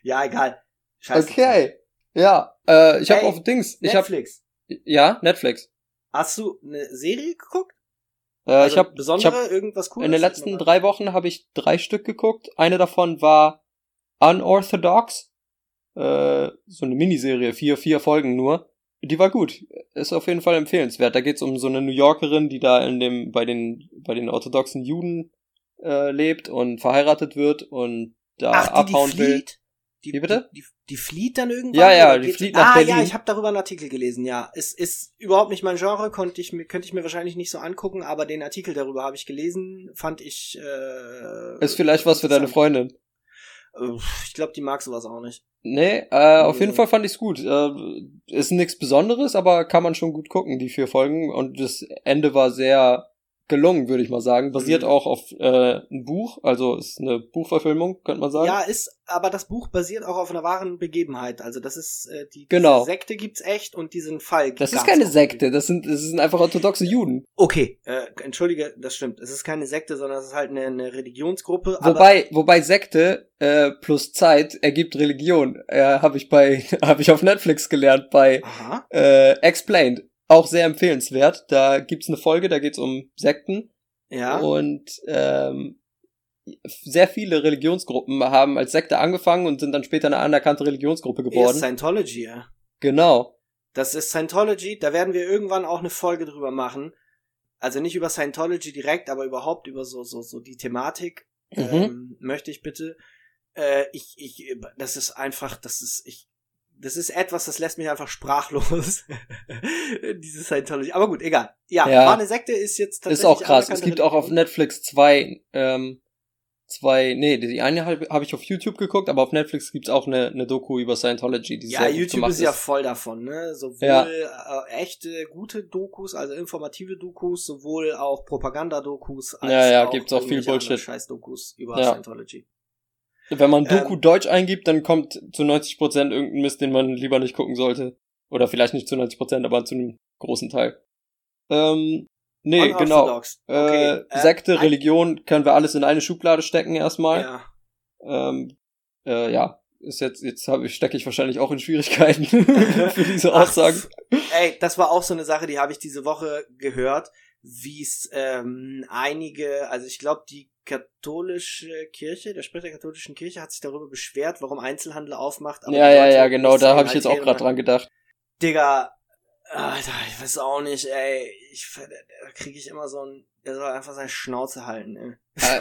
ja, egal. Scheiße. okay. Ja, äh, ich habe Ey, auf Dings, ich habe Netflix. ja Netflix. Hast du eine Serie geguckt? Äh, Also ich habe ich besondere hab irgendwas cooles? in den letzten drei Wochen habe ich drei Stück geguckt. Eine davon war Unorthodox, äh, so eine Miniserie, vier vier Folgen nur. Die war gut, ist auf jeden Fall empfehlenswert. Da geht's um so eine New Yorkerin, die da in dem bei den bei den orthodoxen Juden äh, lebt und verheiratet wird und da Ach, die, abhauen die will. flieht? Die, Wie bitte? Die, die, die flieht dann irgendwann? Ja, ja, die flieht nach ah, Berlin. ja, ich habe darüber einen Artikel gelesen, ja. Es ist überhaupt nicht mein Genre, konnte ich mir, könnte ich mir wahrscheinlich nicht so angucken, aber den Artikel darüber habe ich gelesen, fand ich äh, Ist vielleicht was für deine. Freundin. Ich glaube, die mag sowas auch nicht. Nee, äh, auf jeden Fall fand ich's gut. Äh, ist nichts Besonderes, aber kann man schon gut gucken, die vier Folgen. Und das Ende war sehr gelungen, würde ich mal sagen. Basiert Mhm. auch auf äh, ein Buch, also ist eine Buchverfilmung, könnte man sagen. Ja, ist, aber das Buch basiert auch auf einer wahren Begebenheit. Also das ist äh, die Genau. Sekte gibt's echt und diesen Fall. das ist keine Sekte, das sind, das sind einfach orthodoxe Juden. Okay, äh, entschuldige, das stimmt. Es ist keine Sekte, sondern es ist halt eine, eine Religionsgruppe. Wobei, wobei Sekte äh, plus Zeit ergibt Religion. Äh, habe ich bei, [LAUGHS] habe ich auf Netflix gelernt bei Aha. äh, Explained. Auch sehr empfehlenswert. Da gibt's eine Folge, da geht's um Sekten. Ja. Und ähm, sehr viele Religionsgruppen haben als Sekte angefangen und sind dann später eine anerkannte Religionsgruppe Ist geworden. Scientology, ja. Genau. Das ist Scientology, da werden wir irgendwann auch eine Folge drüber machen. Also nicht über Scientology direkt, aber überhaupt über so, so, so die Thematik. Mhm. Ähm, möchte ich bitte. Äh, ich, ich, das ist einfach, das ist, ich, das ist etwas, das lässt mich einfach sprachlos. [LAUGHS] Diese Scientology. Aber gut, egal. Ja, Ja. eine Sekte ist jetzt tatsächlich. Ist auch krass. Es gibt auch auf. Netflix zwei, ähm, zwei, nee, die eine habe hab ich auf YouTube geguckt, aber auf Netflix gibt's auch eine, eine Doku über Scientology, die Ja, YouTube gemacht ist ja voll davon, ne? Sowohl Ja. äh, echte, gute Dokus, also informative Dokus, sowohl auch Propaganda-Dokus, als Ja, ja, auch gibt's auch viel Bullshit. Scheiß-Dokus über Ja. Scientology. Wenn man Doku Ähm, Deutsch eingibt, dann kommt zu 90% irgendein Mist, den man lieber nicht gucken sollte. Oder vielleicht nicht zu 90%, aber zu einem großen Teil. Ähm, nee, genau. Okay, Äh, äh, Sekte, ein- Religion, können wir alles in eine Schublade stecken erstmal. Ja. Ähm, äh, ja, ist jetzt, jetzt ich, stecke ich wahrscheinlich auch in Schwierigkeiten [LAUGHS] für diese Ach, Aussagen. Ey, das war auch so eine Sache, die habe ich diese Woche gehört, wie es ähm, einige, also ich glaube, die katholische Kirche, der Sprecher der katholischen Kirche hat sich darüber beschwert, warum Einzelhandel aufmacht. aber Ja, ja, ja, genau, da habe ich jetzt auch gerade dran gedacht. Digga, Alter, ich weiß auch nicht, ey. Ich, da kriege ich immer so ein, der soll einfach seine Schnauze halten, ey.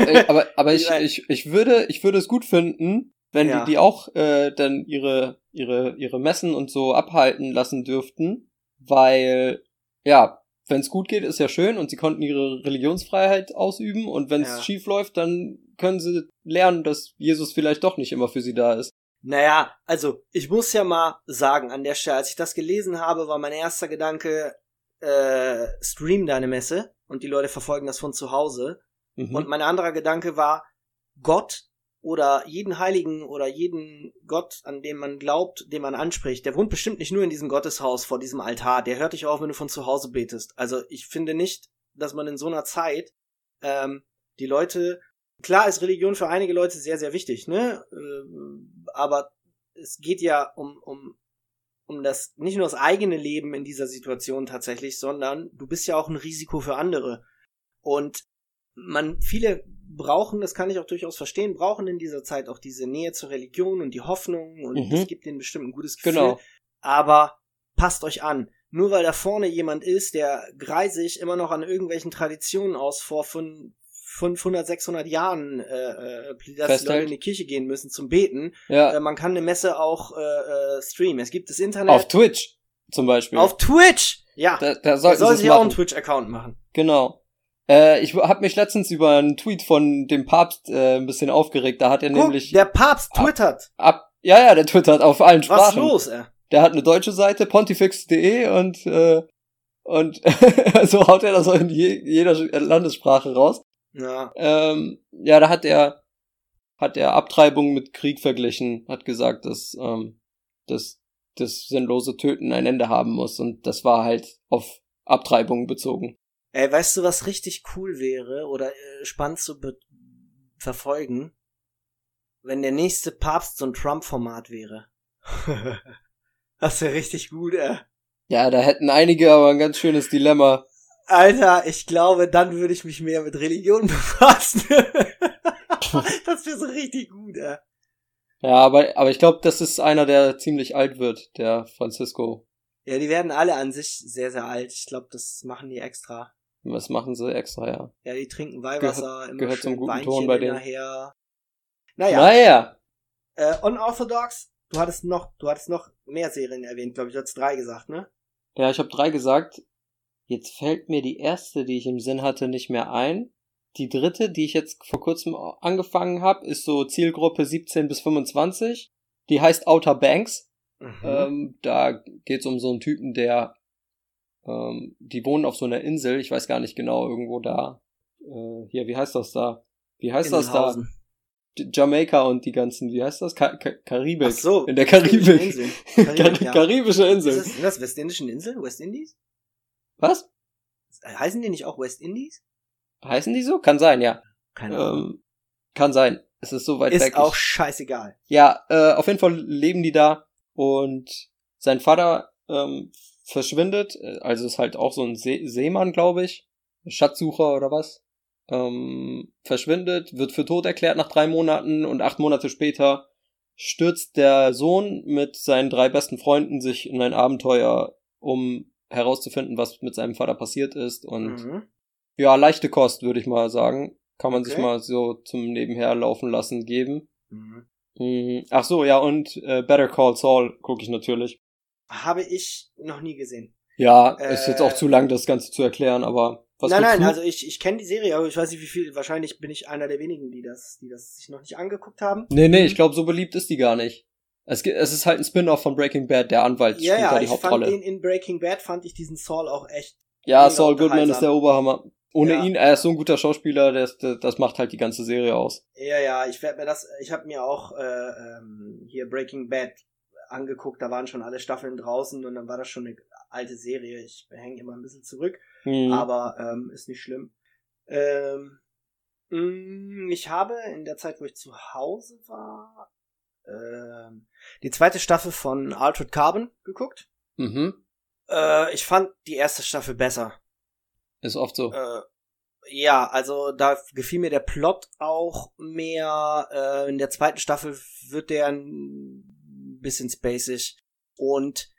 Äh, äh, aber aber [LAUGHS] ich, ich, ich würde ich würde es gut finden, wenn Ja. die die auch äh, dann ihre ihre ihre Messen und so abhalten lassen dürften, weil ja wenn es gut geht, ist ja schön und sie konnten ihre Religionsfreiheit ausüben und wenn es Ja. schief läuft, dann können sie lernen, dass Jesus vielleicht doch nicht immer für sie da ist. Naja, also ich muss ja mal sagen, an der Stelle, als ich das gelesen habe, war mein erster Gedanke, äh, stream deine Messe und die Leute verfolgen das von zu Hause. Mhm. Und mein anderer Gedanke war, Gott oder jeden Heiligen oder jeden Gott, an dem man glaubt, den man anspricht, der wohnt bestimmt nicht nur in diesem Gotteshaus vor diesem Altar, der hört dich auf, wenn du von zu Hause betest. Also ich finde nicht, dass man in so einer Zeit ähm, die Leute, klar ist Religion für einige Leute sehr, sehr wichtig, ne? Ähm, aber es geht ja um, um, um das, nicht nur das eigene Leben in dieser Situation tatsächlich, sondern du bist ja auch ein Risiko für andere. Und man, viele brauchen, das kann ich auch durchaus verstehen, brauchen in dieser Zeit auch diese Nähe zur Religion und die Hoffnung und Mhm. es gibt ihnen bestimmt ein gutes Gefühl. Genau. Aber passt euch an. Nur weil da vorne jemand ist, der greisig immer noch an irgendwelchen Traditionen aus vor fün- 500, 600 Jahren, äh, äh, dass die Leute in die Kirche gehen müssen zum Beten. Ja, Äh, man kann eine Messe auch äh, äh, streamen. Es gibt das Internet auf Twitch zum Beispiel. auf Twitch. Ja, da, da sollten soll es sich auch einen. Twitch-Account machen. Genau. Äh, ich habe mich letztens über einen Tweet von dem Papst äh, ein bisschen aufgeregt. Da hat er Guck, nämlich der Papst twittert. ab, ja, ja, der twittert auf allen Was Sprachen. los, ey? Der hat eine deutsche Seite, pontifex.de und äh, und [LAUGHS] so haut er das auch in je, jeder Landessprache raus. Ja, Ähm, ja, da hat er hat er Abtreibung mit Krieg verglichen, hat gesagt, dass ähm, dass das sinnlose Töten ein Ende haben muss und das war halt auf Abtreibung bezogen. Ey, weißt du, was richtig cool wäre oder äh, spannend zu be verfolgen? Wenn der nächste Papst so ein Trump-Format wäre. [LAUGHS] das wäre richtig gut, ey. Ja, da hätten einige aber ein ganz schönes Dilemma. Alter, ich glaube, dann würde ich mich mehr mit Religion [LAUGHS] befassen. [LAUGHS] das wäre so richtig gut, ey. Ja, aber, aber ich glaube, das ist einer, der ziemlich alt wird, der Francisco. Ja, die werden alle an sich sehr, sehr alt. Ich glaube, das machen die extra. Was machen sie extra, ja. Ja, die trinken Weihwasser, immer gehört schön zum guten Weinchen Ton bei denen. hinterher. Naja, Naja. äh, Unorthodox, du hattest noch, du hattest noch mehr Serien erwähnt, glaube ich, du hattest drei gesagt, ne? Ja, ich habe drei gesagt. Jetzt fällt mir die erste, die ich im Sinn hatte, nicht mehr ein. Die dritte, die ich jetzt vor kurzem angefangen habe, ist so Zielgruppe 17 bis 25. Die heißt Outer Banks. Mhm. Ähm, da geht's um so einen Typen, der ähm, die wohnen auf so einer Insel, ich weiß gar nicht genau, irgendwo da. Äh, hier, wie heißt das da? Wie heißt das da? Jamaika und die ganzen, wie heißt das? Ka Ka Karibik. Ach so. In der Karibik. Inseln. [LAUGHS] Kar Karibik, ja. Karibische Insel. Ist das, sind das westindischen Inseln? West Indies? Was? Heißen die nicht auch West Indies? Heißen die so? Kann sein, ja. Keine Ahnung. Ähm, kann sein. Es ist so weit ist weg. auch Ich- scheißegal. ja, äh, auf jeden Fall leben die da und sein Vater ähm, verschwindet. Also ist halt auch so ein See Seemann, glaube ich. Schatzsucher oder was. Ähm, verschwindet, wird für tot erklärt nach drei Monaten und acht Monate später stürzt der Sohn mit seinen drei besten Freunden sich in ein Abenteuer, um herauszufinden, was mit seinem Vater passiert ist und Mhm. ja, leichte Kost, würde ich mal sagen. Kann man sich Okay. mal so zum Nebenher laufen lassen geben. Mhm. Mhm. Ach so, ja, und äh, Better Call Saul gucke ich natürlich. Habe ich noch nie gesehen. Ja, ist jetzt Äh, auch zu lang, das Ganze zu erklären, aber was nein, nein, du? also ich, ich kenne die Serie, aber ich weiß nicht wie viel. Wahrscheinlich bin ich einer der wenigen, die das, die das sich noch nicht angeguckt haben. Nee, nee, ich glaube, so beliebt ist die gar nicht. Es, es ist halt ein Spin-off von Breaking Bad, der Anwalt Ja, spielt ja, da die ich fand Hauptrolle. den in Breaking Bad fand ich diesen Saul auch echt. ja, Saul Goodman ist der Oberhammer. Ohne Ja. ihn, er ist so ein guter Schauspieler, das, das, das macht halt die ganze Serie aus. Ja, ja, ich werde mir das, ich habe mir auch äh, ähm, hier Breaking Bad angeguckt, da waren schon alle Staffeln draußen und dann war das schon eine alte Serie. Ich hänge immer ein bisschen zurück, Hm. aber ähm, ist nicht schlimm. Ähm, mh, ich habe in der Zeit, wo ich zu Hause war, ähm, die zweite Staffel von Altered Carbon geguckt. Mhm. Äh, ich fand die erste Staffel besser. Ist oft so. Äh, ja, also da gefiel mir der Plot auch mehr. Äh, in der zweiten Staffel wird der bisschen spacig. Und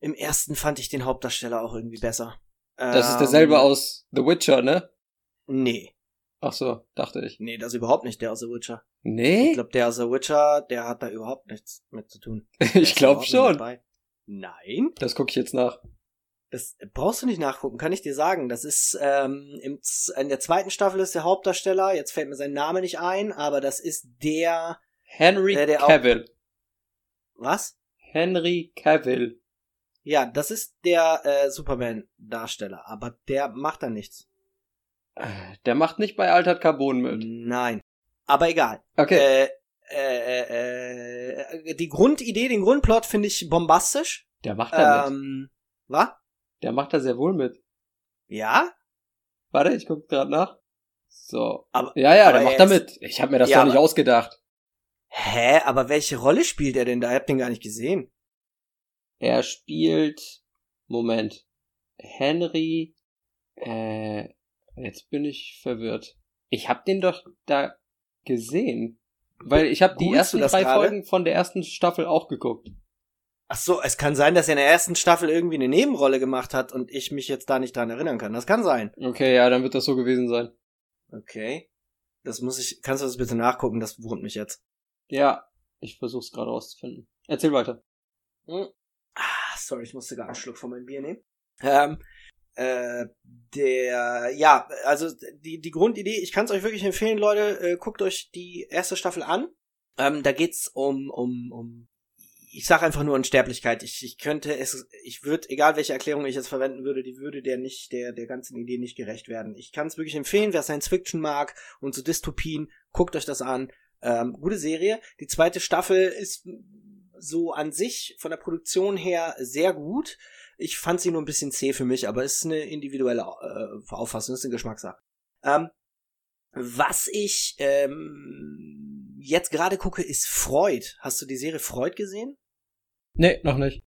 im ersten fand ich den Hauptdarsteller auch irgendwie besser. Das ist derselbe Ähm, aus The Witcher, ne? Nee, Ach so, dachte ich. nee, das ist überhaupt nicht der aus The Witcher. Ich Nee? glaube, der aus The Witcher, der hat da überhaupt nichts mit zu tun. [LAUGHS] Ich glaube schon. Nein? Das gucke ich jetzt nach. Das brauchst du nicht nachgucken, kann ich dir sagen. Das ist ähm, im, in der zweiten Staffel ist der Hauptdarsteller. Jetzt fällt mir sein Name nicht ein, aber das ist der Henry Der, der auch- Cavill. Was? Henry Cavill. Ja, das ist der äh, Superman-Darsteller, aber der macht da nichts. Äh, Der macht nicht bei Altered Carbon mit. Nein. Aber egal. Okay. Äh, äh, äh, äh, die Grundidee, den Grundplot finde ich bombastisch. der macht da mit. Ähm, was? Der macht da sehr wohl mit. Ja? Warte, ich guck gerade nach. So. Aber, Ja, ja, der macht da mit. Ich habe mir das Ja, doch nicht aber- ausgedacht. Hä? Aber welche Rolle spielt er denn da? Ich hab den gar nicht gesehen. Er spielt. Moment. Henry. Äh, jetzt bin ich verwirrt. Ich habe den doch da gesehen. Weil ich habe die ersten drei gerade? Folgen von der ersten Staffel auch geguckt. Ach so, es kann sein, dass er in der ersten Staffel irgendwie eine Nebenrolle gemacht hat und ich mich jetzt da nicht dran erinnern kann. Das kann sein. Okay, ja, dann wird das so gewesen sein. Okay. Das muss ich, kannst du das bitte nachgucken? Das wurmt mich jetzt. Ja, ich versuch's gerade rauszufinden. Erzähl weiter. Hm. Ah, sorry, ich musste gar einen Schluck von meinem Bier nehmen. Ähm, äh, der, ja, also die, die Grundidee, ich kann es euch wirklich empfehlen, Leute, äh, guckt euch die erste Staffel an. Ähm, da geht's um, um, um, ich sag einfach nur Unsterblichkeit. Ich, ich könnte es, ich würde, egal welche Erklärung ich jetzt verwenden würde, die würde der nicht, der, der ganzen Idee nicht gerecht werden. Ich kann es wirklich empfehlen, wer Science Fiction mag und so Dystopien, guckt euch das an. Ähm, gute Serie. Die zweite Staffel ist so an sich von der Produktion her sehr gut. Ich fand sie nur ein bisschen zäh für mich, aber es ist eine individuelle äh, Auffassung, das ist eine Geschmackssache. Ähm, was ich ähm, jetzt gerade gucke, ist Freud. Hast du die Serie Freud gesehen? Nee, noch nicht.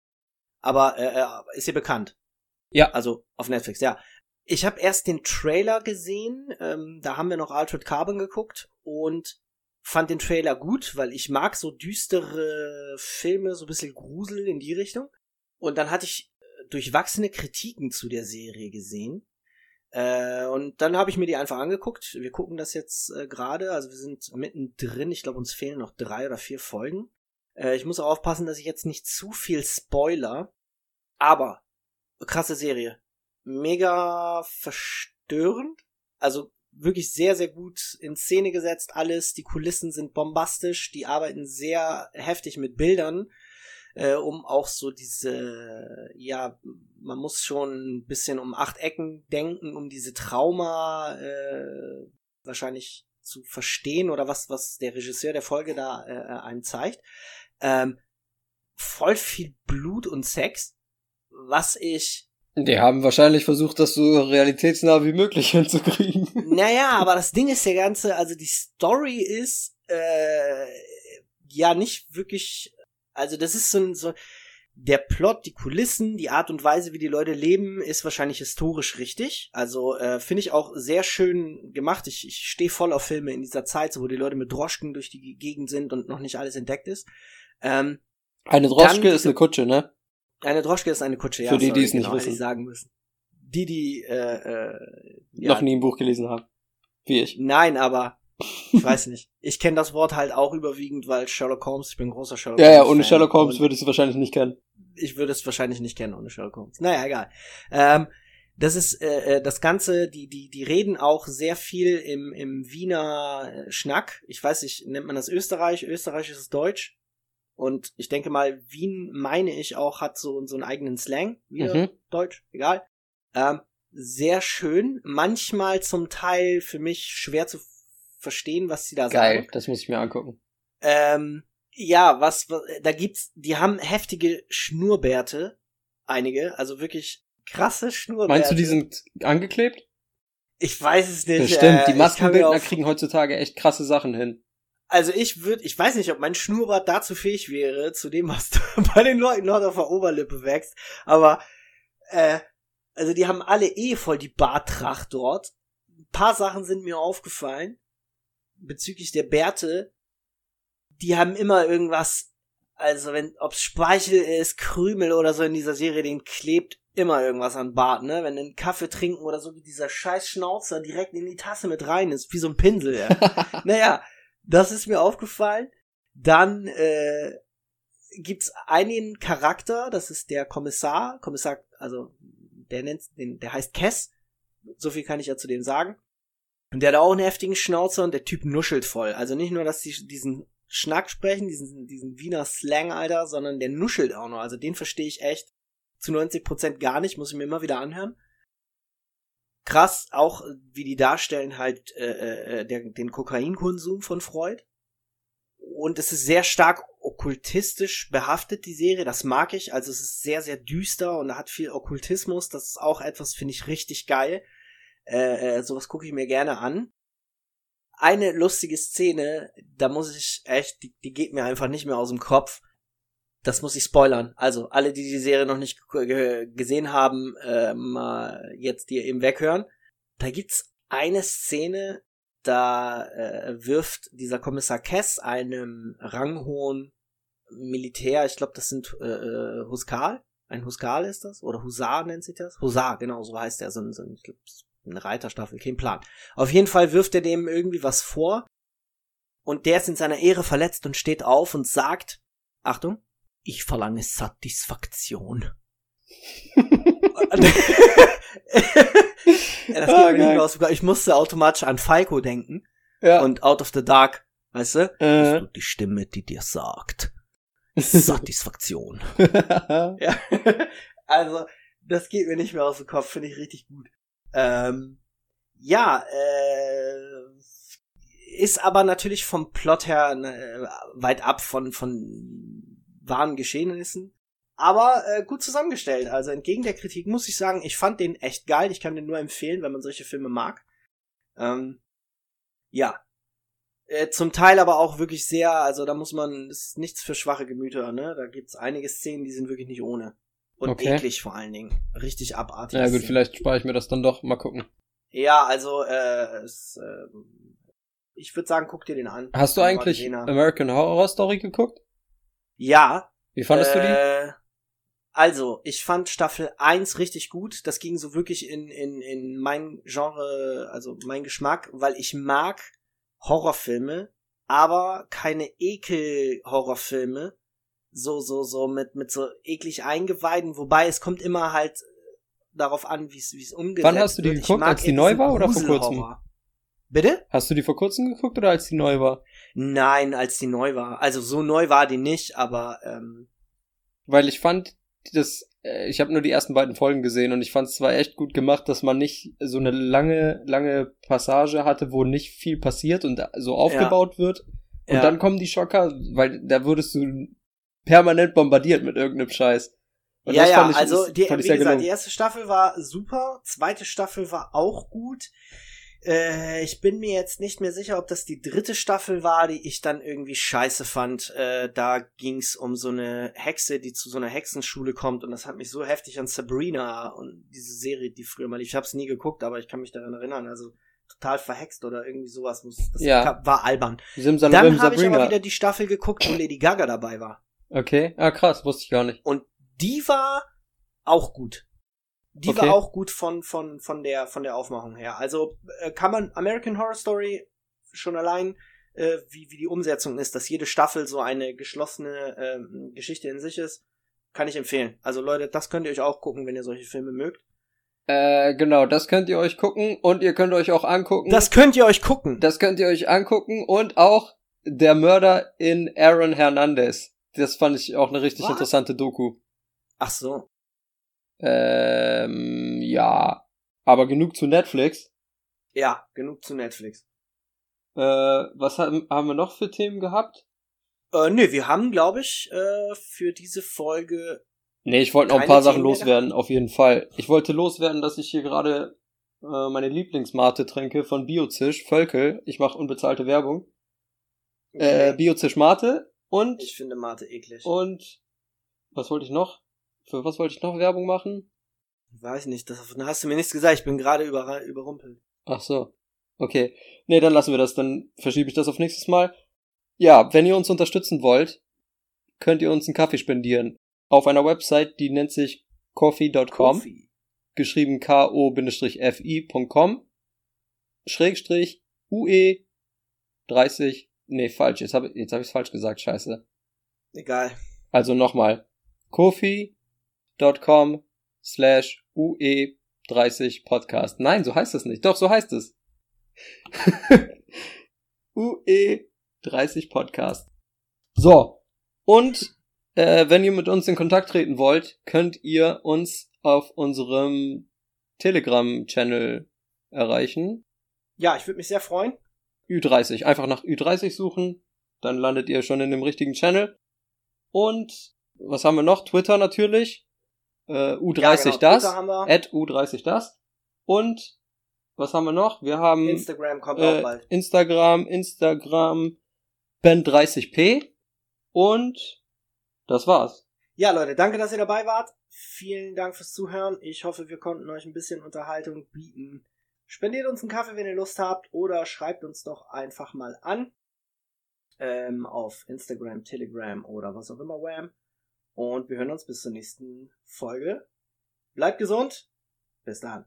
Aber äh, äh, ist ihr bekannt? Ja. Also auf Netflix, ja. Ich habe erst den Trailer gesehen, ähm, da haben wir noch Altered Carbon geguckt und fand den Trailer gut, weil ich mag so düstere Filme, so ein bisschen Grusel in die Richtung. Und dann hatte ich äh, durchwachsene Kritiken zu der Serie gesehen. Äh, und dann habe ich mir die einfach angeguckt. Wir gucken das jetzt äh, gerade, also wir sind mittendrin. Ich glaube, uns fehlen noch drei oder vier Folgen. Äh, ich muss auch aufpassen, dass ich jetzt nicht zu viel spoiler. Aber krasse Serie. Mega verstörend. Also wirklich sehr, sehr gut in Szene gesetzt alles. Die Kulissen sind bombastisch. Die arbeiten sehr heftig mit Bildern, äh, um auch so diese, ja, man muss schon ein bisschen um acht Ecken denken, um diese Trauma äh, wahrscheinlich zu verstehen oder was, was der Regisseur der Folge da äh, einem zeigt. Ähm, voll viel Blut und Sex, was ich Die haben wahrscheinlich versucht, das so realitätsnah wie möglich [LAUGHS] hinzukriegen. naja, aber das Ding ist der ganze, also die Story ist äh, ja nicht wirklich, also das ist so, ein- so der Plot, die Kulissen, die Art und Weise, wie die Leute leben, ist wahrscheinlich historisch richtig. Also äh, finde ich auch sehr schön gemacht. Ich, ich stehe voll auf Filme in dieser Zeit, so wo die Leute mit Droschken durch die Gegend sind und noch nicht alles entdeckt ist. Ähm, Eine Droschke ist eine Kutsche, ne? Eine Droschke ist eine Kutsche, ja. Für die, sorry, die es nicht genau, hätte wissen. ich sagen müssen. Die, die äh, äh, ja, Noch nie ein Buch gelesen haben. Wie ich. Nein, aber [LAUGHS] ich weiß nicht. Ich kenne das Wort halt auch überwiegend, weil Sherlock Holmes, ich bin ein großer Sherlock Ja, ja, Holmes. ohne Fan Sherlock Holmes würdest du wahrscheinlich nicht kennen. Ich würde es wahrscheinlich nicht kennen ohne Sherlock Holmes. Naja, egal. Ähm, das ist äh, äh, das Ganze, die, die, die reden auch sehr viel im, im Wiener Schnack. Ich weiß nicht, nennt man das Österreich? Österreich ist es Deutsch. Und ich denke mal, Wien, meine ich auch, hat so, so einen eigenen Slang. Wieder Mhm. Deutsch, egal. Ähm, sehr schön. Manchmal zum Teil für mich schwer zu verstehen, was sie da Geil, sagen. das muss ich mir angucken. Ähm, ja, was, was, da gibt's, die haben heftige Schnurrbärte. Einige, also wirklich krasse Schnurrbärte. Meinst du, die sind angeklebt? Ich weiß es nicht. Bestimmt, äh, die mir Maskenbildner kriegen heutzutage echt krasse Sachen hin. Also ich würde, ich weiß nicht, ob mein Schnurrbart dazu fähig wäre, zu dem, was [LAUGHS] bei den Leuten noch auf der Oberlippe wächst. Aber, äh, also die haben alle eh voll die Bartracht dort. Ein paar Sachen sind mir aufgefallen bezüglich der Bärte. Die haben immer irgendwas, also wenn, ob's Speichel ist, Krümel oder so in dieser Serie, den klebt immer irgendwas an Bart, ne? Wenn einen Kaffee trinken oder so, wie dieser scheiß Schnauzer direkt in die Tasse mit rein ist, wie so ein Pinsel, ja. [LAUGHS] naja, das ist mir aufgefallen. Dann äh, gibt's einen Charakter, das ist der Kommissar, Kommissar, also der nennt, den, der heißt Kess. So viel kann ich ja zu dem sagen. Und der hat auch einen heftigen Schnauzer und der Typ nuschelt voll. Also nicht nur, dass die diesen Schnack sprechen, diesen, diesen Wiener Slang, Alter, sondern der nuschelt auch noch. Also den verstehe ich echt zu 90% gar nicht, muss ich mir immer wieder anhören. Krass, auch wie die darstellen halt äh, äh, der, den Kokainkonsum von Freud. Und es ist sehr stark okkultistisch behaftet, die Serie. Das mag ich. Also es ist sehr, sehr düster und hat viel Okkultismus. Das ist auch etwas, finde ich, richtig geil. Äh, äh, sowas gucke ich mir gerne an. Eine lustige Szene, da muss ich echt, die, die geht mir einfach nicht mehr aus dem Kopf. Das muss ich spoilern. Also alle, die die Serie noch nicht gesehen haben, äh, mal jetzt dir eben weghören. Da gibt's eine Szene, da äh, wirft dieser Kommissar Kess einem ranghohen Militär, ich glaube, das sind äh, äh, Huskal, ein Huskal ist das? Oder Husar nennt sich das? Husar, genau, so heißt er, so ein, so ein, ich glaub, eine Reiterstaffel, kein Plan. Auf jeden Fall wirft er dem irgendwie was vor und der ist in seiner Ehre verletzt und steht auf und sagt, Achtung, ich verlange Satisfaktion. Ja, [LAUGHS] das ah, geht mir nicht aus. Ich musste automatisch an Falco denken. Ja. Und Out of the Dark, weißt du? Äh. du die Stimme, die dir sagt. Satisfaktion. [LAUGHS] ja. Also, das geht mir nicht mehr aus dem Kopf, finde ich richtig gut. Ähm, ja, äh, ist aber natürlich vom Plot her äh, weit ab von, von wahren Geschehnissen. Aber äh, gut zusammengestellt. Also entgegen der Kritik muss ich sagen, ich fand den echt geil. Ich kann den nur empfehlen, wenn man solche Filme mag. Ähm, ja. Äh, zum Teil aber auch wirklich sehr, also da muss man, das ist nichts für schwache Gemüter, ne? Da gibt's einige Szenen, die sind wirklich nicht ohne. Und okay. eklig vor allen Dingen. Richtig abartig. Ja gut, Szenen. vielleicht spare ich mir das dann doch. Mal gucken. Ja, also, äh, es, äh, ich würde sagen, guck dir den an. Hast du eigentlich American Horror Story geguckt? Ja. Wie fandest äh, du die? Äh, also, ich fand Staffel 1 richtig gut. Das ging so wirklich in, in, in mein Genre, also mein Geschmack, weil ich mag Horrorfilme, aber keine Ekel-Horrorfilme. So, so, so, mit, mit so eklig Eingeweiden, wobei es kommt immer halt darauf an, wie es wie es umgesetzt wird. Wann hast du die geguckt, als die neu war oder vor kurzem? Bitte? Hast du die vor kurzem geguckt oder als die neu war? Nein, als die neu war. Also so neu war die nicht, aber ähm, weil ich fand, das, äh, ich habe nur die ersten beiden Folgen gesehen und ich fand es zwar echt gut gemacht, dass man nicht so eine lange, lange Passage hatte, wo nicht viel passiert und so aufgebaut ja. wird. Und ja. dann kommen die Schocker, weil da würdest du permanent bombardiert mit irgendeinem Scheiß. Und ja, ja, ich, also die, wie gesagt, die erste Staffel war super, zweite Staffel war auch gut. Äh, ich bin mir jetzt nicht mehr sicher, ob das die dritte Staffel war, die ich dann irgendwie scheiße fand. Äh, da ging's um so eine Hexe, die zu so einer Hexenschule kommt und das hat mich so heftig an Sabrina und diese Serie, die früher mal lief. Ich hab's nie geguckt, aber ich kann mich daran erinnern. Also total verhext oder irgendwie sowas. Das ja. war albern. Dann habe ich aber wieder die Staffel geguckt, wo Lady Gaga dabei war. Okay, ah krass, wusste ich gar nicht. Und die war auch gut. Die okay. war auch gut von, von, von, der, von der Aufmachung her. Also äh, kann man American Horror Story schon allein, äh, wie, wie die Umsetzung ist, dass jede Staffel so eine geschlossene äh, Geschichte in sich ist, kann ich empfehlen. Also Leute, das könnt ihr euch auch gucken, wenn ihr solche Filme mögt. Äh, genau, das könnt ihr euch gucken und ihr könnt euch auch angucken. Das könnt ihr euch gucken. Das könnt ihr euch angucken und auch der Mörder in Aaron Hernandez. Das fand ich auch eine richtig What? interessante Doku. Ach so. Ähm, ja. Aber genug zu Netflix. Ja, genug zu Netflix. Äh, was haben, haben wir noch für Themen gehabt? Äh, nö, wir haben, glaube ich, äh, für diese Folge. Nee, ich wollte noch ein paar Sachen loswerden, auf jeden Fall. Ich wollte loswerden, dass ich hier gerade äh, meine Lieblingsmate trinke von Biozisch, Völkel. Ich mache unbezahlte Werbung. Okay. Äh, Biozisch Mate und. Ich finde Mate eklig. Und was wollte ich noch? Für was wollte ich noch Werbung machen? Weiß nicht, das hast du mir nichts gesagt, ich bin gerade über, überrumpelt. Ach so. Okay. Nee, dann lassen wir das, dann verschiebe ich das auf nächstes Mal. Ja, wenn ihr uns unterstützen wollt, könnt ihr uns einen Kaffee spendieren. Auf einer Website, die nennt sich coffee.com. Coffee. Geschrieben ko-fi.com. Schrägstrich UE 30. Nee, falsch. Jetzt habe jetzt hab ich es falsch gesagt. Scheiße. Egal. Also nochmal. Kofi com slash UE30 Podcast. Nein, so heißt es nicht. Doch, so heißt es. [LAUGHS] UE30 Podcast. So. Und äh, wenn ihr mit uns in Kontakt treten wollt, könnt ihr uns auf unserem Telegram-Channel erreichen. Ja, ich würde mich sehr freuen. Ü30. Einfach nach Ü30 suchen. Dann landet ihr schon in dem richtigen Channel. Und was haben wir noch? Twitter natürlich. Äh, U30 Ja, genau, das. At U30 das. Und was haben wir noch? Wir haben Instagram kommt auch äh, bald. Instagram, Instagram, Ben30p. Und das war's. Ja, Leute, danke, dass ihr dabei wart. Vielen Dank fürs Zuhören. Ich hoffe, wir konnten euch ein bisschen Unterhaltung bieten. Spendiert uns einen Kaffee, wenn ihr Lust habt, oder schreibt uns doch einfach mal an. Ähm, auf Instagram, Telegram oder was auch immer, Wham. Und wir hören uns bis zur nächsten Folge. Bleibt gesund. Bis dann.